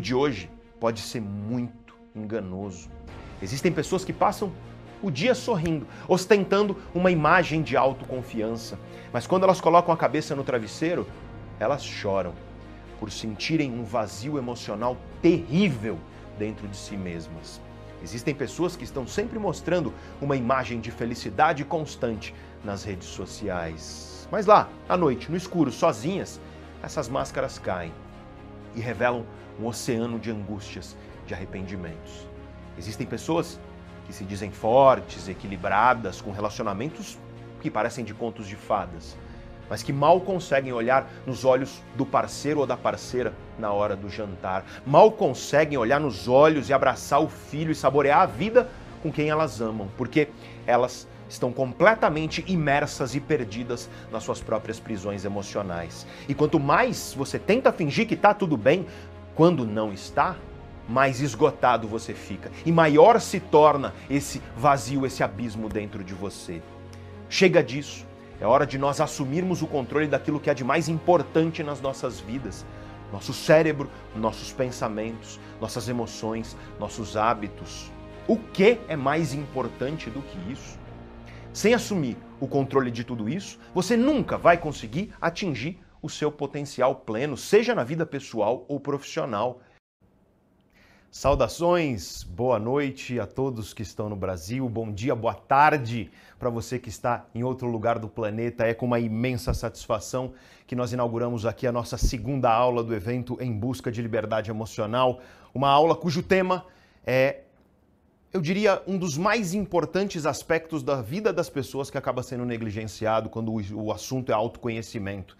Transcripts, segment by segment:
mundo de hoje pode ser muito enganoso. Existem pessoas que passam o dia sorrindo, ostentando uma imagem de autoconfiança, mas quando elas colocam a cabeça no travesseiro, elas choram por sentirem um vazio emocional terrível dentro de si mesmas. Existem pessoas que estão sempre mostrando uma imagem de felicidade constante nas redes sociais. Mas lá, à noite, no escuro, sozinhas, essas máscaras caem e revelam um oceano de angústias, de arrependimentos. Existem pessoas que se dizem fortes, equilibradas, com relacionamentos que parecem de contos de fadas, mas que mal conseguem olhar nos olhos do parceiro ou da parceira na hora do jantar, mal conseguem olhar nos olhos e abraçar o filho e saborear a vida com quem elas amam, porque elas estão completamente imersas e perdidas nas suas próprias prisões emocionais. E quanto mais você tenta fingir que está tudo bem, quando não está, mais esgotado você fica e maior se torna esse vazio, esse abismo dentro de você. Chega disso. É hora de nós assumirmos o controle daquilo que é de mais importante nas nossas vidas. Nosso cérebro, nossos pensamentos, nossas emoções, nossos hábitos. O que é mais importante do que isso? Sem assumir o controle de tudo isso, você nunca vai conseguir atingir o seu potencial pleno, seja na vida pessoal ou profissional. Saudações, boa noite a todos que estão no Brasil, bom dia, boa tarde para você que está em outro lugar do planeta. É com uma imensa satisfação que nós inauguramos aqui a nossa segunda aula do evento Em Busca de Liberdade Emocional, uma aula cujo tema é, eu diria, um dos mais importantes aspectos da vida das pessoas que acaba sendo negligenciado quando o assunto é autoconhecimento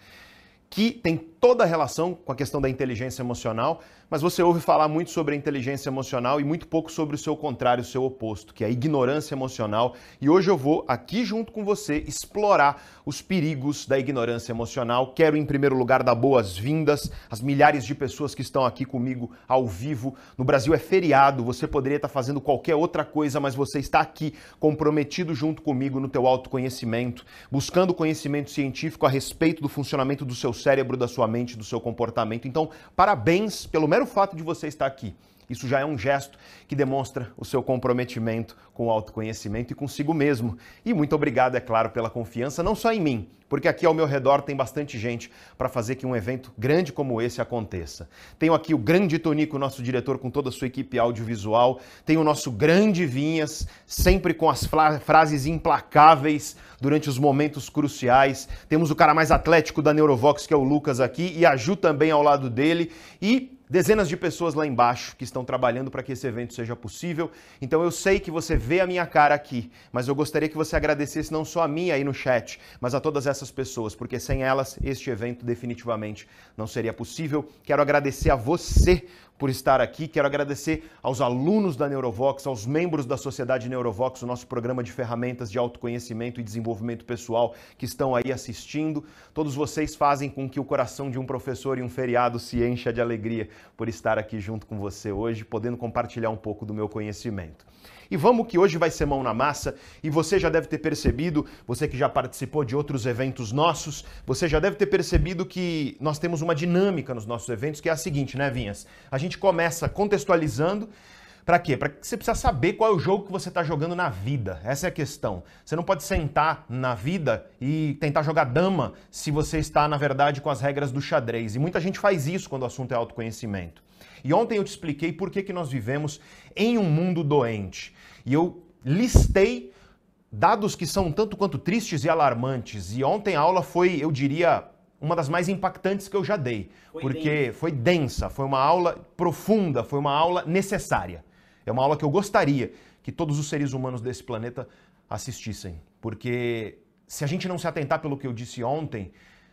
que tem toda a relação com a questão da inteligência emocional, mas você ouve falar muito sobre a inteligência emocional e muito pouco sobre o seu contrário, o seu oposto, que é a ignorância emocional. E hoje eu vou aqui junto com você explorar os perigos da ignorância emocional. Quero em primeiro lugar dar boas-vindas às milhares de pessoas que estão aqui comigo ao vivo. No Brasil é feriado, você poderia estar fazendo qualquer outra coisa, mas você está aqui comprometido junto comigo no teu autoconhecimento, buscando conhecimento científico a respeito do funcionamento do seu cérebro, da sua do seu comportamento. Então, parabéns pelo mero fato de você estar aqui. Isso já é um gesto que demonstra o seu comprometimento com o autoconhecimento e consigo mesmo. E muito obrigado, é claro, pela confiança, não só em mim, porque aqui ao meu redor tem bastante gente para fazer que um evento grande como esse aconteça. Tenho aqui o grande Tonico, nosso diretor, com toda a sua equipe audiovisual. Tenho o nosso grande Vinhas, sempre com as frases implacáveis durante os momentos cruciais. Temos o cara mais atlético da Neurovox, que é o Lucas aqui, e a Ju também ao lado dele. E dezenas de pessoas lá embaixo que estão trabalhando para que esse evento seja possível. Então eu sei que você vê a minha cara aqui, mas eu gostaria que você agradecesse não só a mim aí no chat, mas a todas essas pessoas, porque sem elas este evento definitivamente não seria possível. Quero agradecer a você por estar aqui. Quero agradecer aos alunos da Neurovox, aos membros da Sociedade Neurovox, o nosso programa de ferramentas de autoconhecimento e desenvolvimento pessoal que estão aí assistindo. Todos vocês fazem com que o coração de um professor e um feriado se encha de alegria por estar aqui junto com você hoje, podendo compartilhar um pouco do meu conhecimento. E vamos que hoje vai ser mão na massa e você já deve ter percebido, você que já participou de outros eventos nossos, você já deve ter percebido que nós temos uma dinâmica nos nossos eventos que é a seguinte, né, Vinhas? A gente começa contextualizando para quê? Para que você precisa saber qual é o jogo que você está jogando na vida. Essa é a questão. Você não pode sentar na vida e tentar jogar dama se você está, na verdade, com as regras do xadrez. E muita gente faz isso quando o assunto é autoconhecimento. E ontem eu te expliquei por que, que nós vivemos em um mundo doente. E eu listei dados que são tanto quanto tristes e alarmantes. E ontem a aula foi, eu diria, uma das mais impactantes que eu já dei, foi porque densa. foi densa, foi uma aula profunda, foi uma aula necessária. É uma aula que eu gostaria que todos os seres humanos desse planeta assistissem, porque se a gente não se atentar pelo que eu disse ontem,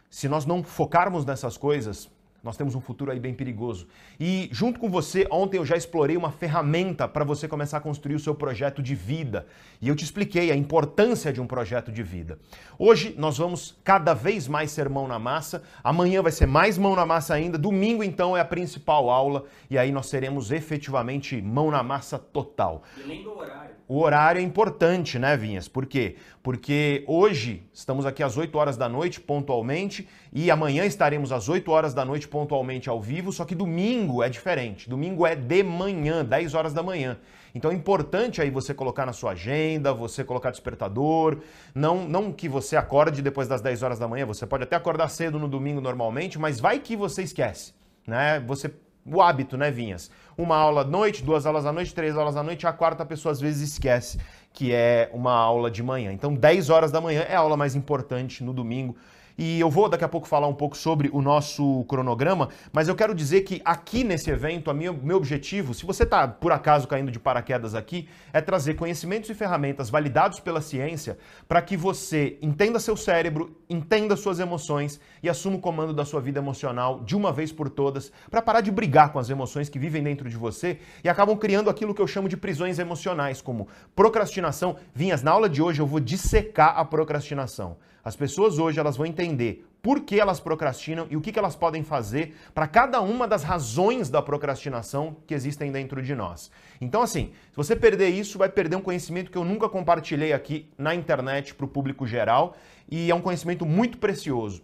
se nós não focarmos nessas coisas, nós temos um futuro aí bem perigoso. E junto com você, ontem eu já explorei uma ferramenta para você começar a construir o seu projeto de vida. E eu te expliquei a importância de um projeto de vida. Hoje nós vamos cada vez mais ser mão na massa. Amanhã vai ser mais mão na massa ainda. Domingo, então, é a principal aula. E aí nós seremos efetivamente mão na massa total. E nem do horário. O horário é importante, né, Vinhas? Por quê? Porque hoje estamos aqui às 8 horas da noite, pontualmente, e amanhã estaremos às 8 horas da noite, pontualmente ao vivo, só que domingo é diferente. Domingo é de manhã, 10 horas da manhã. Então é importante aí você colocar na sua agenda, você colocar despertador, não, não que você acorde depois das 10 horas da manhã, você pode até acordar cedo no domingo normalmente, mas vai que você esquece, né? Você o hábito, né, Vinhas? Uma aula à noite, duas aulas à noite, três aulas à noite, a quarta pessoa às vezes esquece que é uma aula de manhã. Então, 10 horas da manhã é a aula mais importante no domingo. E eu vou daqui a pouco falar um pouco sobre o nosso cronograma, mas eu quero dizer que aqui nesse evento, a minha, meu objetivo, se você está por acaso caindo de paraquedas aqui, é trazer conhecimentos e ferramentas validados pela ciência para que você entenda seu cérebro, entenda suas emoções e assuma o comando da sua vida emocional de uma vez por todas, para parar de brigar com as emoções que vivem dentro de você e acabam criando aquilo que eu chamo de prisões emocionais, como procrastinação. Vinhas, na aula de hoje eu vou dissecar a procrastinação. As pessoas hoje elas vão entender por que elas procrastinam e o que, elas podem fazer para cada uma das razões da procrastinação que existem dentro de nós. Então, assim, se você perder isso, vai perder um conhecimento que eu nunca compartilhei aqui na internet para o público geral e é um conhecimento muito precioso.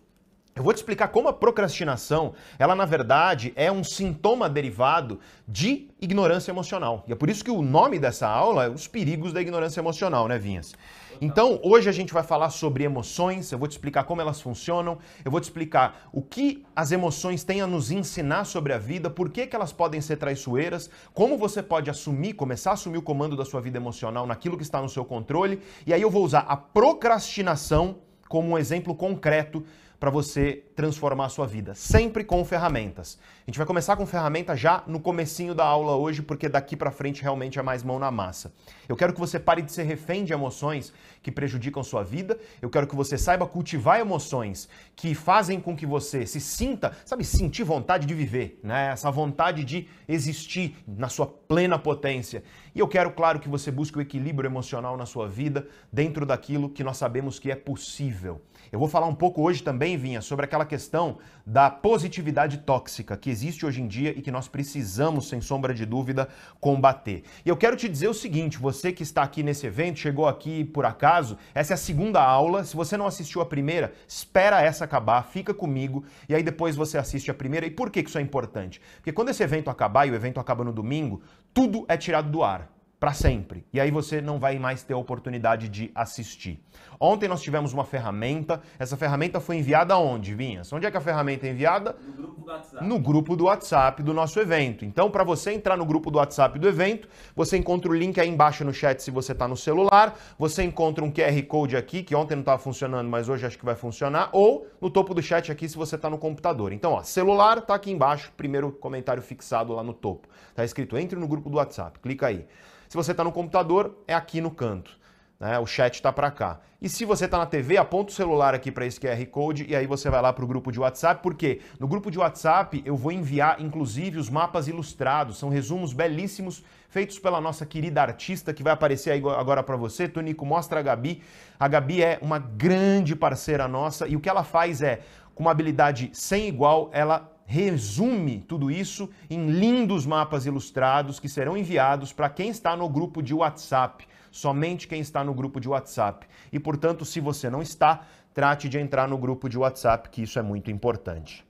Eu vou te explicar como a procrastinação, ela na verdade é um sintoma derivado de ignorância emocional. E é por isso que o nome dessa aula é Os Perigos da Ignorância Emocional, né, Vinhas? Então, hoje a gente vai falar sobre emoções, eu vou te explicar como elas funcionam, eu vou te explicar o que as emoções têm a nos ensinar sobre a vida, por que, que elas podem ser traiçoeiras, como você pode assumir, começar a assumir o comando da sua vida emocional naquilo que está no seu controle, e aí eu vou usar a procrastinação como um exemplo concreto para você transformar a sua vida, sempre com ferramentas. A gente vai começar com ferramenta já no comecinho da aula hoje, porque daqui para frente realmente é mais mão na massa. Eu quero que você pare de ser refém de emoções que prejudicam sua vida. Eu quero que você saiba cultivar emoções que fazem com que você se sinta, sabe, sentir vontade de viver, né? Essa vontade de existir na sua plena potência. E eu quero, claro, que você busque o equilíbrio emocional na sua vida dentro daquilo que nós sabemos que é possível. Eu vou falar um pouco hoje também, Vinha, sobre aquela questão da positividade tóxica que existe hoje em dia e que nós precisamos, sem sombra de dúvida, combater. E eu quero te dizer o seguinte: você que está aqui nesse evento, chegou aqui por acaso, essa é a segunda aula. Se você não assistiu a primeira, espera essa acabar, fica comigo e aí depois você assiste a primeira. E por que isso é importante? Porque quando esse evento acabar e o evento acaba no domingo, tudo é tirado do ar para sempre. E aí você não vai mais ter a oportunidade de assistir. Ontem nós tivemos uma ferramenta. Essa ferramenta foi enviada aonde, Vinhas? Onde é que a ferramenta é enviada? No grupo do WhatsApp. No grupo do WhatsApp do nosso evento. Então, para você entrar no grupo do WhatsApp do evento, você encontra o link aí embaixo no chat se você está no celular. Você encontra um QR Code aqui, que ontem não estava funcionando, mas hoje acho que vai funcionar. Ou no topo do chat aqui se você está no computador. Então, ó, celular está aqui embaixo, primeiro comentário fixado lá no topo. Está escrito entre no grupo do WhatsApp. Clica aí. Se você está no computador, é aqui no canto. Né? O chat está para cá. E se você está na TV, aponta o celular aqui para esse QR Code e aí você vai lá para o grupo de WhatsApp, porque no grupo de WhatsApp eu vou enviar inclusive os mapas ilustrados, são resumos belíssimos feitos pela nossa querida artista que vai aparecer aí agora para você. Tonico, mostra a Gabi. A Gabi é uma grande parceira nossa e o que ela faz é, com uma habilidade sem igual, ela resume tudo isso em lindos mapas ilustrados que serão enviados para quem está no grupo de WhatsApp, somente quem está no grupo de WhatsApp. E, portanto, se você não está, trate de entrar no grupo de WhatsApp, que isso é muito importante.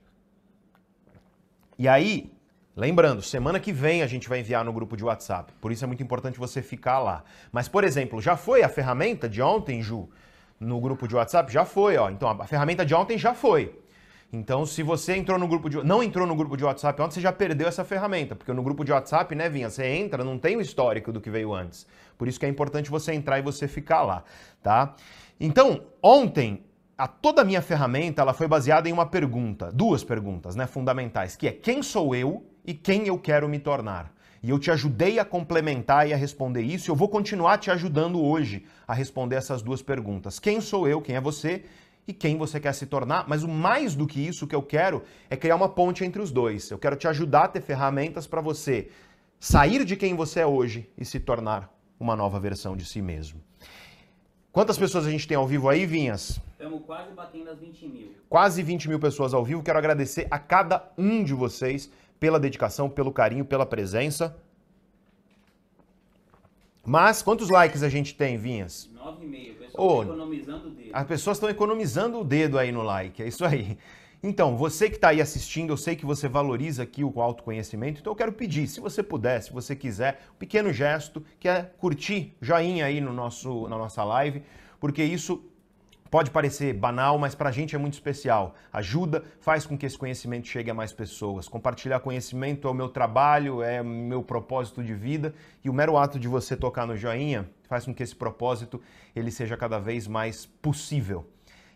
E aí, lembrando, semana que vem a gente vai enviar no grupo de WhatsApp, por isso é muito importante você ficar lá. Mas, por exemplo, já foi a ferramenta de ontem, Ju, no grupo de WhatsApp? Já foi, ó. Então, a ferramenta de ontem já foi. Então, se você entrou no grupo de, não entrou no grupo de WhatsApp ontem, você já perdeu essa ferramenta, porque no grupo de WhatsApp, né, Vinha, você entra, não tem o histórico do que veio antes. Por isso que é importante você entrar e você ficar lá, tá? Então, ontem a toda a minha ferramenta, ela foi baseada em uma pergunta, duas perguntas, né, fundamentais, que é quem sou eu e quem eu quero me tornar. E eu te ajudei a complementar e a responder isso, eu vou continuar te ajudando hoje a responder essas duas perguntas. Quem sou eu, quem é você e quem você quer se tornar, mas o mais do que isso que eu quero é criar uma ponte entre os dois. Eu quero te ajudar a ter ferramentas para você sair de quem você é hoje e se tornar uma nova versão de si mesmo. Quantas pessoas a gente tem ao vivo aí, Vinhas? Estamos quase batendo as 20 mil. Quase 20 mil pessoas ao vivo. Quero agradecer a cada um de vocês pela dedicação, pelo carinho, pela presença. Mas quantos likes a gente tem, Vinhas? 9,5. O pessoal Ô, tá economizando o dedo. As pessoas estão economizando o dedo aí no like, é isso aí. Então, você que está aí assistindo, eu sei que você valoriza aqui o autoconhecimento, então eu quero pedir, se você puder, se você quiser, um pequeno gesto, que é curtir, joinha aí no nosso, na nossa live, porque isso pode parecer banal, mas para a gente é muito especial. Ajuda, faz com que esse conhecimento chegue a mais pessoas. Compartilhar conhecimento é o meu trabalho, é o meu propósito de vida, e o mero ato de você tocar no joinha faz com que esse propósito ele seja cada vez mais possível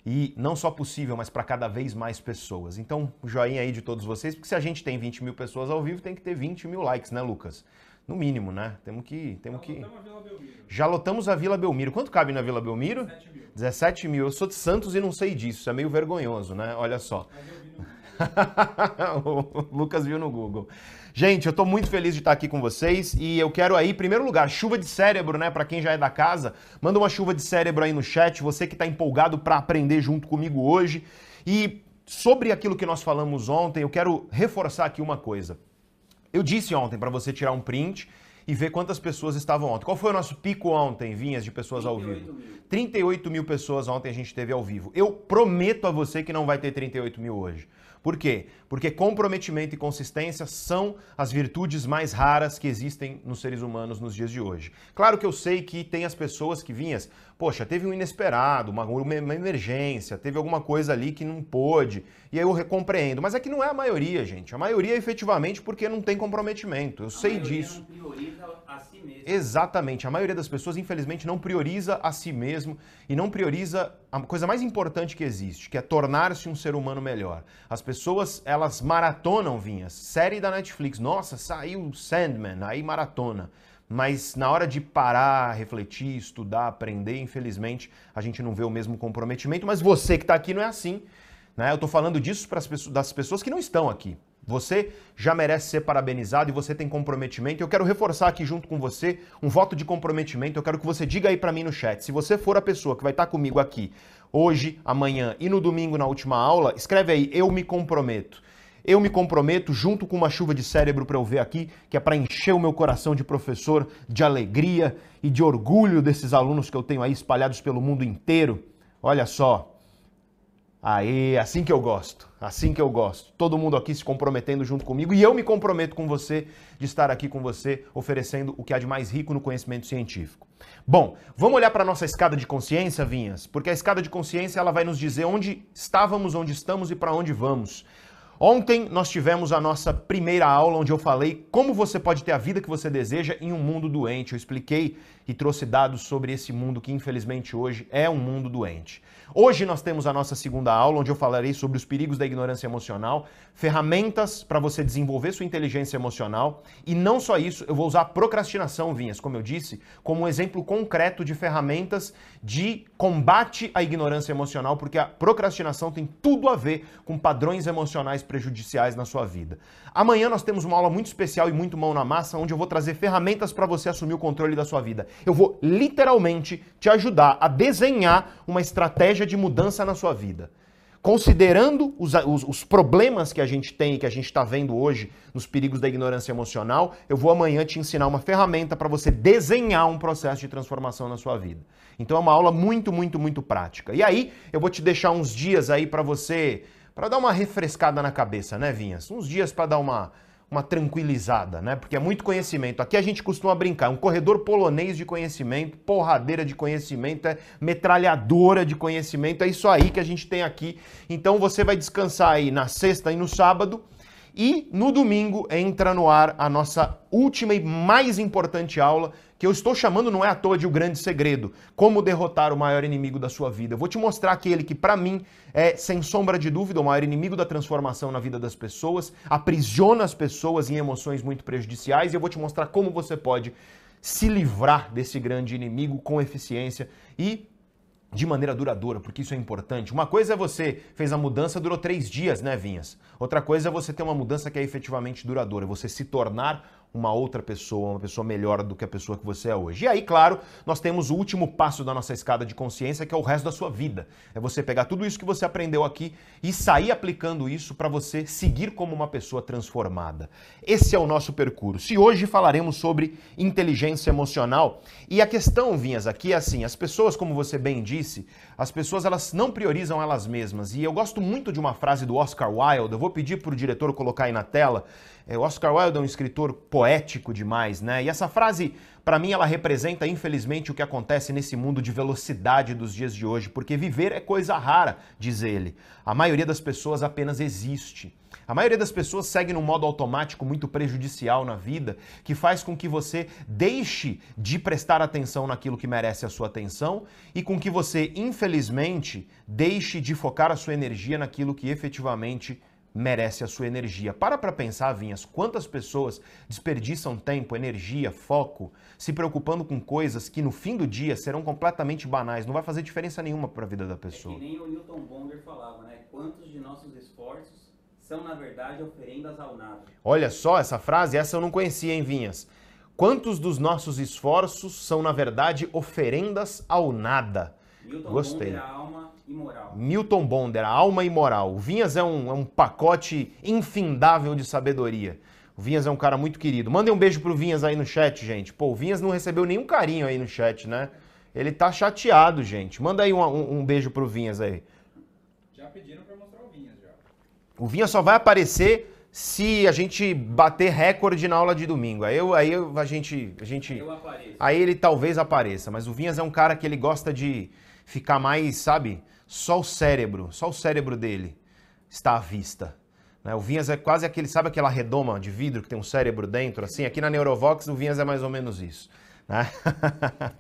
e não só possível, mas para cada vez mais pessoas. Então, joinha aí de todos vocês, porque se a gente tem 20 mil pessoas ao vivo, tem que ter 20 mil likes, né, Lucas? No mínimo, né? Temos que. Temos que... Já lotamos a Vila Belmiro. Quanto cabe na Vila Belmiro? 17 mil. 17 mil. Eu sou de Santos e não sei disso. Isso é meio vergonhoso, né? Olha só. o Lucas viu no Google. Gente, eu tô muito feliz de estar aqui com vocês e eu quero aí, em primeiro lugar, chuva de cérebro, né, para quem já é da casa. Manda uma chuva de cérebro aí no chat, você que tá empolgado para aprender junto comigo hoje. E sobre aquilo que nós falamos ontem, eu quero reforçar aqui uma coisa. Eu disse ontem para você tirar um print e ver quantas pessoas estavam ontem. Qual foi o nosso pico ontem, Vinhas, de pessoas ao vivo? mil. 38 mil pessoas ontem a gente teve ao vivo. Eu prometo a você que não vai ter 38 mil hoje. Por quê? Porque comprometimento e consistência são as virtudes mais raras que existem nos seres humanos nos dias de hoje. Claro que eu sei que tem as pessoas que vinhas, poxa, teve um inesperado, uma, uma emergência, teve alguma coisa ali que não pôde, e aí eu compreendo. Mas é que não é a maioria, gente. A maioria é efetivamente porque não tem comprometimento. Eu A sei disso. A si mesmo. Exatamente. A maioria das pessoas, infelizmente, não prioriza a si mesmo e não prioriza a coisa mais importante que existe, que é tornar-se um ser humano melhor. As pessoas, elas maratonam, vinhas. Série da Netflix. Nossa, saiu Sandman, aí maratona. Mas na hora de parar, refletir, estudar, aprender, infelizmente, a gente não vê o mesmo comprometimento. Mas você que está aqui não é assim. Né? Eu estou falando disso para as pessoas, das pessoas que não estão aqui. Você já merece ser parabenizado e você tem comprometimento. Eu quero reforçar aqui junto com você um voto de comprometimento. Eu quero que você diga aí para mim no chat. Se você for a pessoa que vai estar comigo aqui hoje, amanhã e no domingo na última aula, escreve aí eu me comprometo. Eu me comprometo junto com uma chuva de cérebro para eu ver aqui, que é para encher o meu coração de professor de alegria e de orgulho desses alunos que eu tenho aí espalhados pelo mundo inteiro. Olha só, Aí, assim que eu gosto, assim que eu gosto. Todo mundo aqui se comprometendo junto comigo e eu me comprometo com você de estar aqui com você, oferecendo o que há de mais rico no conhecimento científico. Bom, vamos olhar para a nossa escada de consciência, Vinhas, porque a escada de consciência ela vai nos dizer onde estávamos, onde estamos e para onde vamos. Ontem nós tivemos a nossa primeira aula onde eu falei como você pode ter a vida que você deseja em um mundo doente. Eu expliquei e trouxe dados sobre esse mundo que infelizmente hoje é um mundo doente. Hoje nós temos a nossa segunda aula onde eu falarei sobre os perigos da ignorância emocional, ferramentas para você desenvolver sua inteligência emocional e não só isso, eu vou usar procrastinação, Vinhas, como eu disse, como um exemplo concreto de ferramentas de combate à ignorância emocional, porque a procrastinação tem tudo a ver com padrões emocionais prejudiciais na sua vida. Amanhã nós temos uma aula muito especial e muito mão na massa, onde eu vou trazer ferramentas para você assumir o controle da sua vida. Eu vou literalmente te ajudar a desenhar uma estratégia de mudança na sua vida. Considerando os, os, os problemas que a gente tem e que a gente está vendo hoje nos perigos da ignorância emocional, eu vou amanhã te ensinar uma ferramenta para você desenhar um processo de transformação na sua vida. Então é uma aula muito, muito, muito prática. E aí eu vou te deixar uns dias aí para você para dar uma refrescada na cabeça, né, Vinhas? Uns dias para dar uma, uma tranquilizada, né? Porque é muito conhecimento. Aqui a gente costuma brincar, um corredor polonês de conhecimento, porradeira de conhecimento, é metralhadora de conhecimento, é isso aí que a gente tem aqui. Então você vai descansar aí na sexta e no sábado. E no domingo entra no ar a nossa última e mais importante aula, que eu estou chamando não é à toa de o grande segredo, como derrotar o maior inimigo da sua vida. Eu vou te mostrar aquele que para mim é sem sombra de dúvida o maior inimigo da transformação na vida das pessoas, aprisiona as pessoas em emoções muito prejudiciais e eu vou te mostrar como você pode se livrar desse grande inimigo com eficiência e de maneira duradoura, porque isso é importante. Uma coisa é você fez a mudança, durou três dias, né, Vinhas? Outra coisa é você ter uma mudança que é efetivamente duradoura, você se tornar uma outra pessoa, uma pessoa melhor do que a pessoa que você é hoje. E aí, claro, nós temos o último passo da nossa escada de consciência, que é o resto da sua vida. É você pegar tudo isso que você aprendeu aqui e sair aplicando isso para você seguir como uma pessoa transformada. Esse é o nosso percurso. E hoje falaremos sobre inteligência emocional. E a questão, Vinhas, aqui é assim, as pessoas, como você bem disse, as pessoas elas não priorizam elas mesmas. E eu gosto muito de uma frase do Oscar Wilde, eu vou pedir para o diretor colocar aí na tela, é, Oscar Wilde é um escritor poético demais, né? E essa frase, para mim, ela representa, infelizmente, o que acontece nesse mundo de velocidade dos dias de hoje, porque viver é coisa rara, diz ele. A maioria das pessoas apenas existe. A maioria das pessoas segue num modo automático muito prejudicial na vida, que faz com que você deixe de prestar atenção naquilo que merece a sua atenção e com que você, infelizmente, deixe de focar a sua energia naquilo que efetivamente merece a sua energia. Para para pensar, Vinhas, quantas pessoas desperdiçam tempo, energia, foco, se preocupando com coisas que no fim do dia serão completamente banais, não vai fazer diferença nenhuma para a vida da pessoa. É que nem o Newton Bonder falava, né? Quantos de nossos esforços são, na verdade, oferendas ao nada? Olha só essa frase, essa eu não conhecia, hein, Vinhas? Quantos dos nossos esforços são, na verdade, oferendas ao nada? Newton Gostei. Bonder, a alma imoral. Milton Bonder, a alma imoral. O Vinhas é um, é um pacote infindável de sabedoria. O Vinhas é um cara muito querido. Mandem um beijo pro Vinhas aí no chat, gente. Pô, o Vinhas não recebeu nenhum carinho aí no chat, né? Ele tá chateado, gente. Manda aí um, um, um beijo pro Vinhas aí. Já pediram pra mostrar o Vinhas já. O Vinhas só vai aparecer se a gente bater recorde na aula de domingo. Aí, eu, aí eu- a gente. A gente Eu apareço. Aí ele talvez apareça, mas o Vinhas é um cara que ele gosta de ficar mais, sabe? Só o cérebro, só o cérebro dele está à vista. né? O Vinhas é quase aquele, sabe aquela redoma de vidro que tem um cérebro dentro, assim? Aqui na Neurovox o Vinhas é mais ou menos isso. né?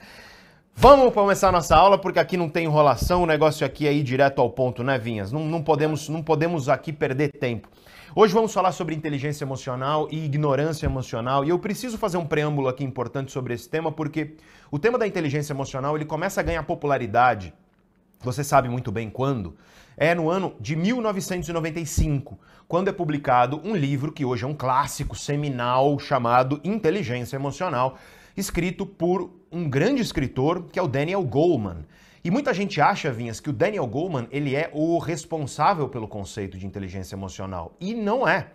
Vamos começar a nossa aula, porque aqui não tem enrolação, o negócio aqui é ir direto ao ponto, né, Vinhas? Não, não podemos, não podemos aqui perder tempo. Hoje vamos falar sobre inteligência emocional e ignorância emocional, e eu preciso fazer um preâmbulo aqui importante sobre esse tema, porque o tema da inteligência emocional ele começa a ganhar popularidade você sabe muito bem quando? É no ano de 1995, quando é publicado um livro que hoje é um clássico seminal chamado Inteligência Emocional, escrito por um grande escritor que é o Daniel Goleman. E muita gente acha, Vinhas, que o Daniel Goleman ele é o responsável pelo conceito de inteligência emocional. E não é.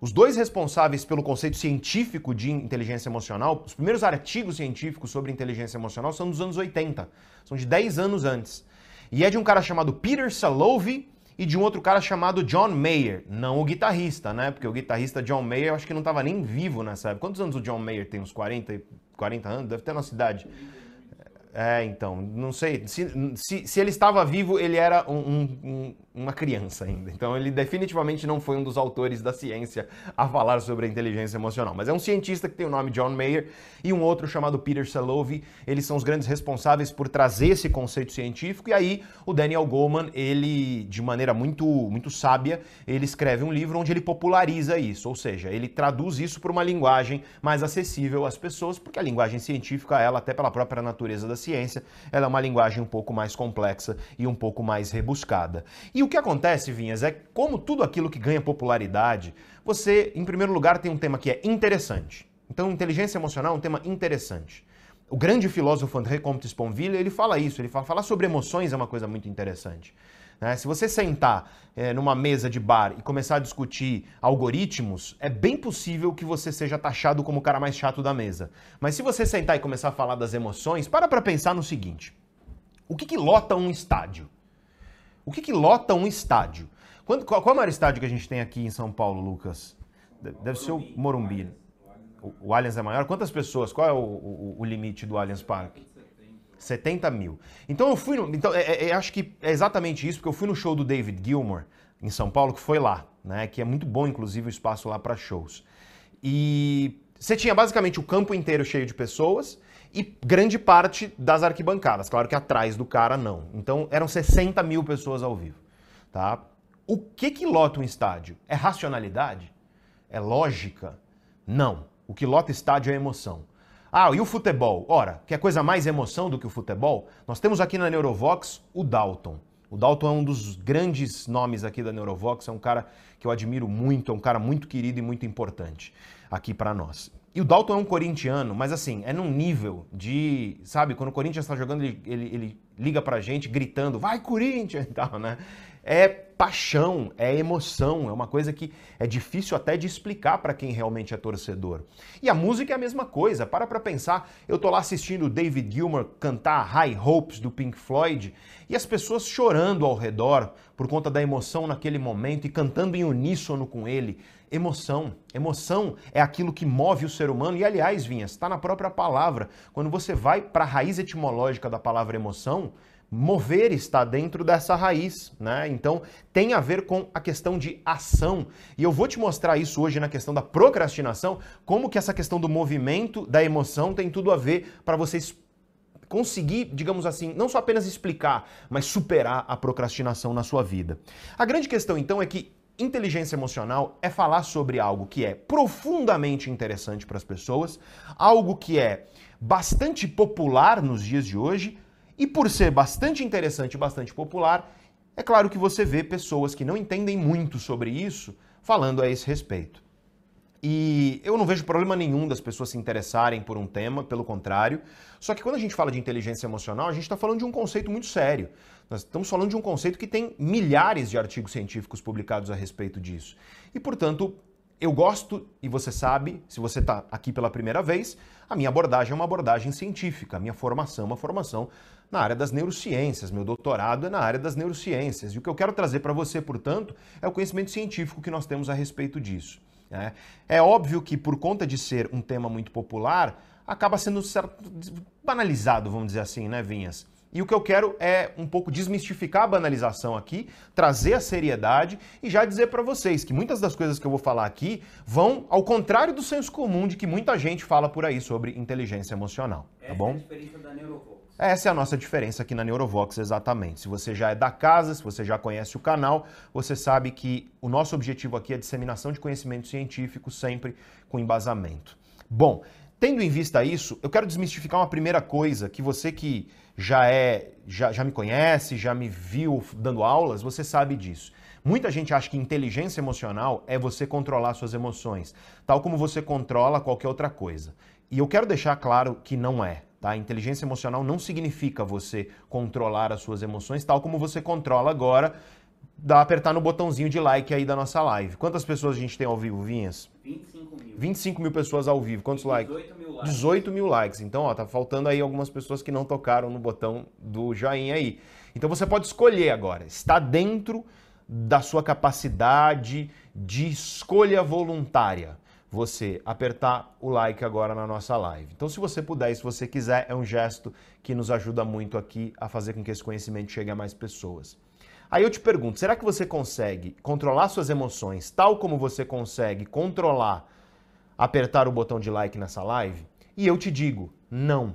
Os dois responsáveis pelo conceito científico de inteligência emocional, os primeiros artigos científicos sobre inteligência emocional são dos anos 80, são de 10 anos antes. E é de um cara chamado Peter Salovey e de um outro cara chamado John Mayer. Não o guitarrista, né? Porque o guitarrista John Mayer eu acho que não estava nem vivo nessa época. Quantos anos o John Mayer tem? Uns 40, e- 40 anos? Deve ter na cidade. É, então, não sei. Se, se, se ele estava vivo, ele era um- um- um- uma criança ainda. Então, ele definitivamente não foi um dos autores da ciência a falar sobre a inteligência emocional. Mas é um cientista que tem o nome John Mayer e um outro chamado Peter Salovey. Eles são os grandes responsáveis por trazer esse conceito científico. E aí, o Daniel Goleman, ele, de maneira muito, muito sábia, ele escreve um livro onde ele populariza isso. Ou seja, ele traduz isso para uma linguagem mais acessível às pessoas, porque a linguagem científica, ela, até pela própria natureza da ciência, ela é uma linguagem um pouco mais complexa e um pouco mais rebuscada. E o que acontece, Vinhas, é como tudo aquilo que ganha popularidade, você, em primeiro lugar, tem um tema que é interessante. Então, inteligência emocional é um tema interessante. O grande filósofo André Comte Sponville, ele fala isso, ele fala falar sobre emoções é uma coisa muito interessante. Né? Se você sentar eh, numa mesa de bar e começar a discutir algoritmos, é bem possível que você seja taxado como o cara mais chato da mesa. Mas se você sentar e começar a falar das emoções, para para pensar no seguinte: o que, que lota um estádio? O que, que lota um estádio? Quando- qual, qual é o maior estádio que a gente tem aqui em São Paulo, Lucas? De- Deve ser o Morumbi. O, o Allianz é maior? Quantas pessoas? Qual é o, o- o limite do Allianz Parque? 70 mil. Então eu fui no. Então, é, é- é- acho que é exatamente isso, porque eu fui no show do David Gilmour em São Paulo, que foi lá, né? Que é muito bom, inclusive, o espaço lá para shows. E você tinha basicamente o campo inteiro cheio de pessoas e grande parte das arquibancadas. Claro que atrás do cara não. Então eram 60 mil pessoas ao vivo. Tá? O que que lota um estádio? É racionalidade? É lógica? Não. O que lota estádio é emoção. Ah, e o futebol? Ora, quer coisa mais emoção do que o futebol? Nós temos aqui na Neurovox o Dalton. O Dalton é um dos grandes nomes aqui da Neurovox, é um cara que eu admiro muito, é um cara muito querido e muito importante aqui para nós. E o Dalton é um corintiano, mas assim, é num nível de. Sabe, quando o Corinthians está jogando, ele, ele, ele liga pra gente gritando, vai Corinthians e tal, né? É paixão, é emoção, é uma coisa que é difícil até de explicar para quem realmente é torcedor. E a música é a mesma coisa, para pra pensar, eu tô lá assistindo o David Gilmour cantar High Hopes do Pink Floyd e as pessoas chorando ao redor por conta da emoção naquele momento e cantando em uníssono com ele. Emoção. Emoção é aquilo que move o ser humano. E aliás, Vinhas, está na própria palavra. Quando você vai para a raiz etimológica da palavra emoção, mover está dentro dessa raiz, né? Então tem a ver com a questão de ação. E eu vou te mostrar isso hoje na questão da procrastinação, como que essa questão do movimento, da emoção tem tudo a ver para vocês conseguir, digamos assim, não só apenas explicar, mas superar a procrastinação na sua vida. A grande questão então é que inteligência emocional é falar sobre algo que é profundamente interessante para as pessoas, algo que é bastante popular nos dias de hoje, e por ser bastante interessante e bastante popular, é claro que você vê pessoas que não entendem muito sobre isso falando a esse respeito. E eu não vejo problema nenhum das pessoas se interessarem por um tema, pelo contrário. Só que quando a gente fala de inteligência emocional, a gente está falando de um conceito muito sério. Nós estamos falando de um conceito que tem milhares de artigos científicos publicados a respeito disso. E, portanto, eu gosto, e você sabe, se você está aqui pela primeira vez, a minha abordagem é uma abordagem científica, a minha formação é uma formação na área das neurociências, meu doutorado é na área das neurociências. E o que eu quero trazer para você, portanto, é o conhecimento científico que nós temos a respeito disso. Né? É óbvio que, por conta de ser um tema muito popular, acaba sendo banalizado, vamos dizer assim, né, Vinhas? E o que eu quero é um pouco desmistificar a banalização aqui, trazer a seriedade e já dizer para vocês que muitas das coisas que eu vou falar aqui vão ao contrário do senso comum de que muita gente fala por aí sobre inteligência emocional, tá Essa bom? é a diferença da Neurovox. Essa é a nossa diferença aqui na Neurovox, exatamente. Se você já é da casa, se você já conhece o canal, você sabe que o nosso objetivo aqui é disseminação de conhecimento científico, sempre com embasamento. Bom, tendo em vista isso, eu quero desmistificar uma primeira coisa que você que já é, já, já me conhece, já me viu dando aulas, você sabe disso. Muita gente acha que inteligência emocional é você controlar suas emoções, tal como você controla qualquer outra coisa. E eu quero deixar claro que não é. Tá? Inteligência emocional não significa você controlar as suas emoções, tal como você controla agora, dá apertar no botãozinho de like aí da nossa live. Quantas pessoas a gente tem ao vivo, Vinhas? 25 mil. 25 mil pessoas ao vivo. Quantos likes? 18 mil likes. 18 mil likes. Então, ó, tá faltando aí algumas pessoas que não tocaram no botão do joinha aí. Então você pode escolher agora. Está dentro da sua capacidade de escolha voluntária você apertar o like agora na nossa live. Então, se você puder se você quiser, é um gesto que nos ajuda muito aqui a fazer com que esse conhecimento chegue a mais pessoas. Aí eu te pergunto, será que você consegue controlar suas emoções tal como você consegue controlar apertar o botão de like nessa live? E eu te digo, não.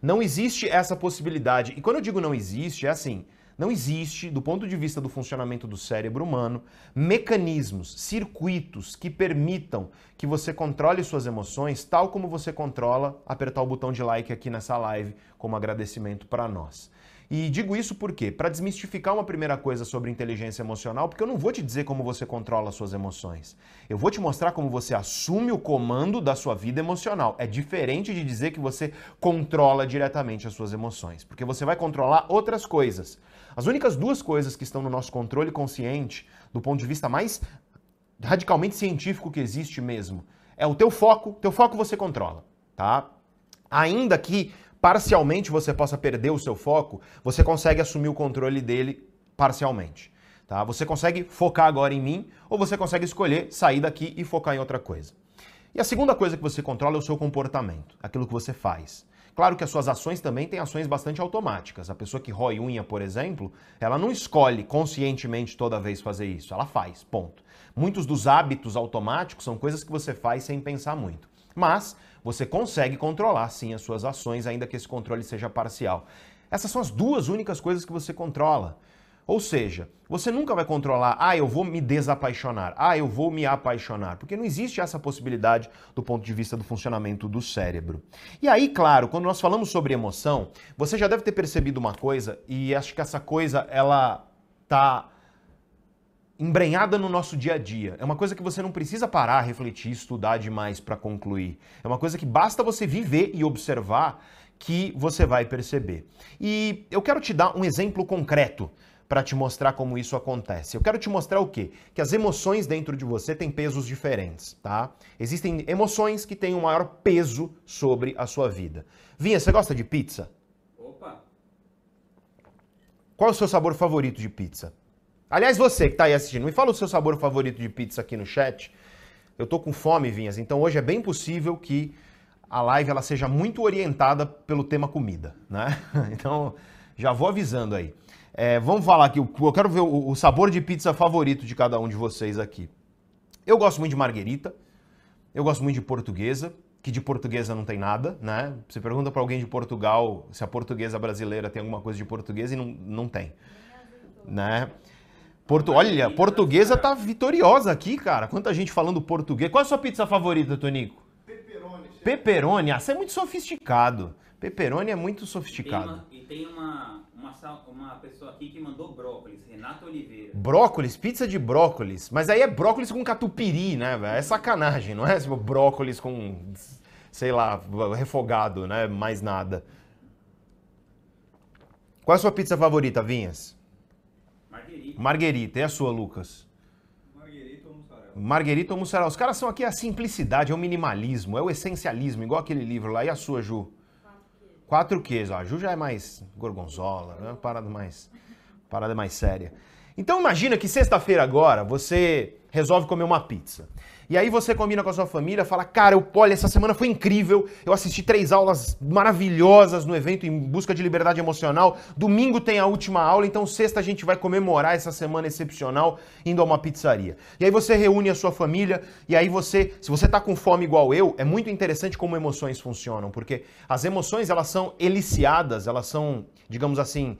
Não existe essa possibilidade. E quando eu digo não existe, é assim, não existe, do ponto de vista do funcionamento do cérebro humano, mecanismos, circuitos que permitam que você controle suas emoções, tal como você controla apertar o botão de like aqui nessa live como agradecimento para nós. E digo isso por quê? Para desmistificar uma primeira coisa sobre inteligência emocional, porque eu não vou te dizer como você controla suas emoções. Eu vou te mostrar como você assume o comando da sua vida emocional. É diferente de dizer que você controla diretamente as suas emoções, porque você vai controlar outras coisas. As únicas duas coisas que estão no nosso controle consciente, do ponto de vista mais radicalmente científico que existe mesmo, é o teu foco. Teu foco você controla, tá? Ainda que parcialmente você possa perder o seu foco, você consegue assumir o controle dele parcialmente. Tá? Você consegue focar agora em mim ou você consegue escolher sair daqui e focar em outra coisa. E a segunda coisa que você controla é o seu comportamento, aquilo que você faz. Claro que as suas ações também têm ações bastante automáticas. A pessoa que rói unha, por exemplo, ela não escolhe conscientemente toda vez fazer isso, ela faz, ponto. Muitos dos hábitos automáticos são coisas que você faz sem pensar muito. Mas você consegue controlar sim as suas ações, ainda que esse controle seja parcial. Essas são as duas únicas coisas que você controla. Ou seja, você nunca vai controlar, ah, eu vou me desapaixonar, ah, eu vou me apaixonar, porque não existe essa possibilidade do ponto de vista do funcionamento do cérebro. E aí, claro, quando nós falamos sobre emoção, você já deve ter percebido uma coisa, e acho que essa coisa, ela tá embrenhada no nosso dia a dia. É uma coisa que você não precisa parar, refletir, estudar demais para concluir. É uma coisa que basta você viver e observar que você vai perceber. E eu quero te dar um exemplo concreto para te mostrar como isso acontece. Eu quero te mostrar o quê? Que as emoções dentro de você têm pesos diferentes, tá? Existem emoções que têm um maior peso sobre a sua vida. Vinha, você gosta de pizza? Opa, Qual é o seu sabor favorito de pizza? Aliás, você que está aí assistindo, me fala o seu sabor favorito de pizza aqui no chat. Eu tô com fome, Vinhas, então hoje é bem possível que a live ela seja muito orientada pelo tema comida, né? Então, já vou avisando aí. É, vamos falar aqui, eu quero ver o, o sabor de pizza favorito de cada um de vocês aqui. Eu gosto muito de marguerita, eu gosto muito de portuguesa, que de portuguesa não tem nada, né? Você pergunta para alguém de Portugal se a portuguesa brasileira tem alguma coisa de portuguesa e não, não tem, né? Porto, olha, portuguesa tá vitoriosa aqui, cara. Quanta gente falando português. Qual é a sua pizza favorita, Tonico? Pepperoni. chefe. Pepperoni. Ah, você é muito sofisticado. Pepperoni é muito tem sofisticado. uma, e tem uma, uma, pessoa aqui que mandou brócolis, Renato Oliveira. Brócolis, pizza de brócolis. Mas aí é brócolis com catupiry, né? É sacanagem, não é tipo brócolis com, sei lá, refogado, né? Mais nada. Qual é a sua pizza favorita, Vinhas? Marguerite. Marguerita. E a sua, Lucas? Marguerita ou mussarela? Marguerita ou mussarela? Os caras são aqui a simplicidade, é o minimalismo, é o essencialismo, igual aquele livro lá. E a sua, Ju? Quatro queijos. Ó, a Ju já é mais gorgonzola, né? Parada mais, parada mais séria. Então imagina que sexta-feira agora você resolve comer uma pizza. E aí você combina com a sua família, fala, cara, eu, olha, essa semana foi incrível, eu assisti três aulas maravilhosas no evento em busca de liberdade emocional, domingo tem a última aula, então sexta a gente vai comemorar essa semana excepcional indo a uma pizzaria. E aí você reúne a sua família, e aí você, se você tá com fome igual eu, é muito interessante como emoções funcionam, porque as emoções, elas são eliciadas, elas são, digamos assim,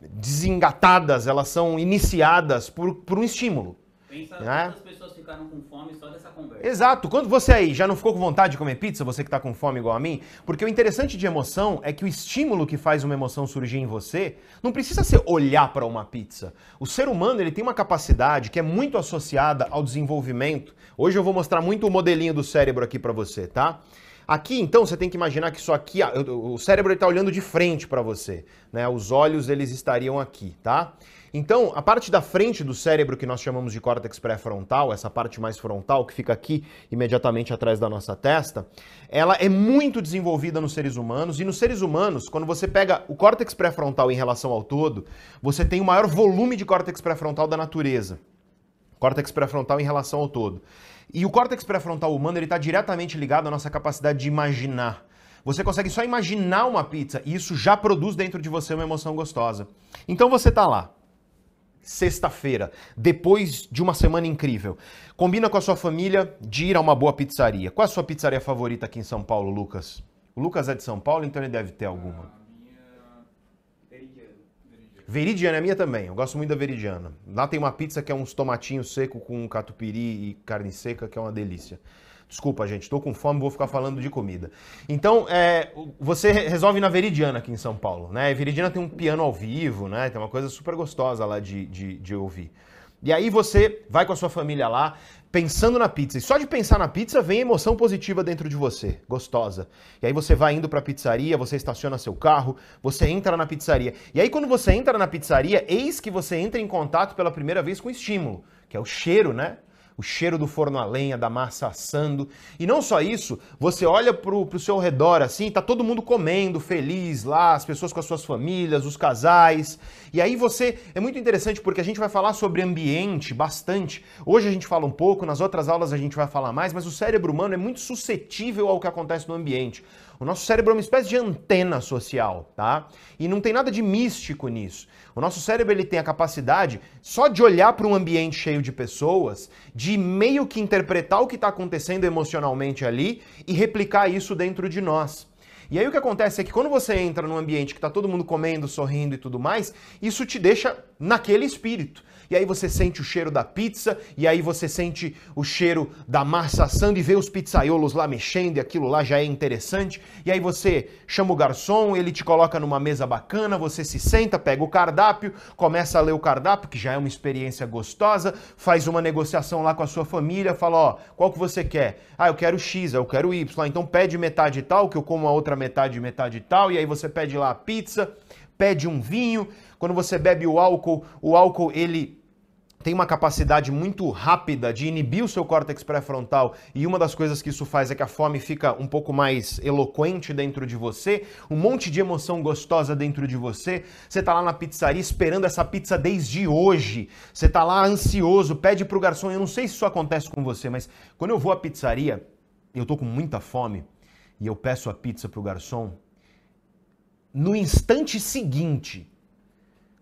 desengatadas, elas são iniciadas por, por um estímulo. Pensa Né? quantas pessoas ficaram com fome só dessa conversa. Exato. Quando você aí já não ficou com vontade de comer pizza, você que tá com fome igual a mim, porque o interessante de emoção é que o estímulo que faz uma emoção surgir em você não precisa ser olhar para uma pizza. O ser humano ele tem uma capacidade que é muito associada ao desenvolvimento. Hoje eu vou mostrar muito o modelinho do cérebro aqui para você, tá? Aqui, então, você tem que imaginar que isso aqui, o cérebro está olhando de frente para você, né? Os olhos eles estariam aqui, tá? Então, a parte da frente do cérebro que nós chamamos de córtex pré-frontal, essa parte mais frontal que fica aqui imediatamente atrás da nossa testa, ela é muito desenvolvida nos seres humanos e nos seres humanos, quando você pega o córtex pré-frontal em relação ao todo, você tem o maior volume de córtex pré-frontal da natureza. Córtex pré-frontal em relação ao todo. E o córtex pré-frontal humano está diretamente ligado à nossa capacidade de imaginar. Você consegue só imaginar uma pizza e isso já produz dentro de você uma emoção gostosa. Então você tá lá, sexta-feira, depois de uma semana incrível. Combina com a sua família de ir a uma boa pizzaria. Qual é a sua pizzaria favorita aqui em São Paulo, Lucas? O Lucas é de São Paulo, então ele deve ter alguma. A minha. Veridiano. Veridiano. Veridiana é minha também, eu gosto muito da Veridiana. Lá tem uma pizza que é uns tomatinhos secos com catupiry e carne seca, que é uma delícia. Desculpa, gente, tô com fome, vou ficar falando de comida. Então, é, você resolve na Veridiana aqui em São Paulo, né? A Veridiana tem um piano ao vivo, né? Tem uma coisa super gostosa lá de, de, de ouvir. E aí você vai com a sua família lá, pensando na pizza. E só de pensar na pizza vem emoção positiva dentro de você, gostosa. E aí você vai indo pra pizzaria, você estaciona seu carro, você entra na pizzaria. E aí quando você entra na pizzaria, eis que você entra em contato pela primeira vez com o estímulo, que é o cheiro, né? O cheiro do forno a lenha, da massa assando. E não só isso, você olha pro, pro seu redor assim, tá todo mundo comendo, feliz lá, as pessoas com as suas famílias, os casais. E aí você. É muito interessante porque a gente vai falar sobre ambiente bastante. Hoje a gente fala um pouco, nas outras aulas a gente vai falar mais, mas o cérebro humano é muito suscetível ao que acontece no ambiente. O nosso cérebro é uma espécie de antena social, tá? E não tem nada de místico nisso. O nosso cérebro ele tem a capacidade só de olhar para um ambiente cheio de pessoas, de meio que interpretar o que está acontecendo emocionalmente ali e replicar isso dentro de nós. E aí o que acontece é que quando você entra num ambiente que está todo mundo comendo, sorrindo e tudo mais, isso te deixa naquele espírito e aí você sente o cheiro da pizza, e aí você sente o cheiro da massa assando e vê os pizzaiolos lá mexendo, e aquilo lá já é interessante. E aí você chama o garçom, ele te coloca numa mesa bacana, você se senta, pega o cardápio, começa a ler o cardápio, que já é uma experiência gostosa, faz uma negociação lá com a sua família, fala, ó, qual que você quer? Ah, eu quero X, eu quero Y, então pede metade tal, que eu como a outra metade, metade tal, e aí você pede lá a pizza, pede um vinho, quando você bebe o álcool, o álcool ele tem uma capacidade muito rápida de inibir o seu córtex pré-frontal e uma das coisas que isso faz é que a fome fica um pouco mais eloquente dentro de você, um monte de emoção gostosa dentro de você. Você tá lá na pizzaria esperando essa pizza desde hoje. Você tá lá ansioso, pede pro garçom, eu não sei se isso acontece com você, mas quando eu vou à pizzaria, eu tô com muita fome e eu peço a pizza pro garçom, no instante seguinte,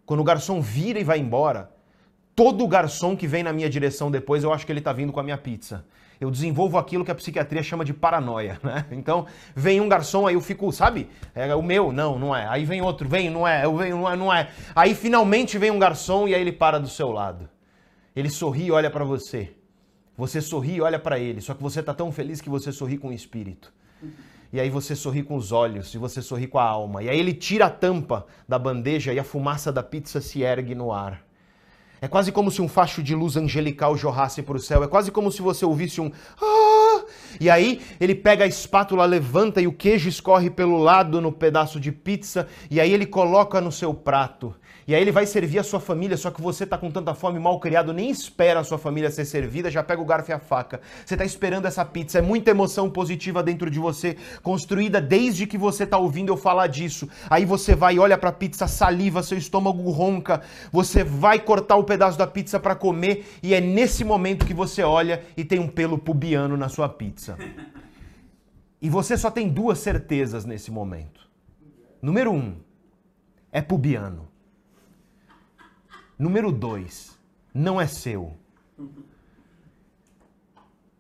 quando o garçom vira e vai embora, todo garçom que vem na minha direção depois, eu acho que ele está vindo com a minha pizza. Eu desenvolvo aquilo que a psiquiatria chama de paranoia, né? Então, vem um garçom, aí eu fico, sabe? É o meu, não, não é. Aí vem outro, vem, não é. Eu venho, não é, não é. Aí finalmente vem um garçom e aí ele para do seu lado. Ele sorri e olha para você. Você sorri e olha para ele, só que você tá tão feliz que você sorri com o espírito. E aí você sorri com os olhos, e você sorri com a alma. E aí ele tira a tampa da bandeja e a fumaça da pizza se ergue no ar. É quase como se um facho de luz angelical jorrasse para o céu. É quase como se você ouvisse um ah! E aí ele pega a espátula, levanta e o queijo escorre pelo lado no pedaço de pizza. E aí ele coloca no seu prato. E aí ele vai servir a sua família, só que você tá com tanta fome, mal criado, nem espera a sua família ser servida, já pega o garfo e a faca. Você tá esperando essa pizza, é muita emoção positiva dentro de você, construída desde que você tá ouvindo eu falar disso. Aí você vai, olha pra pizza, saliva, seu estômago ronca, você vai cortar o pedaço da pizza para comer e é nesse momento que você olha e tem um pelo pubiano na sua pizza. E você só tem duas certezas nesse momento. Número um, é pubiano. Número dois, não é seu.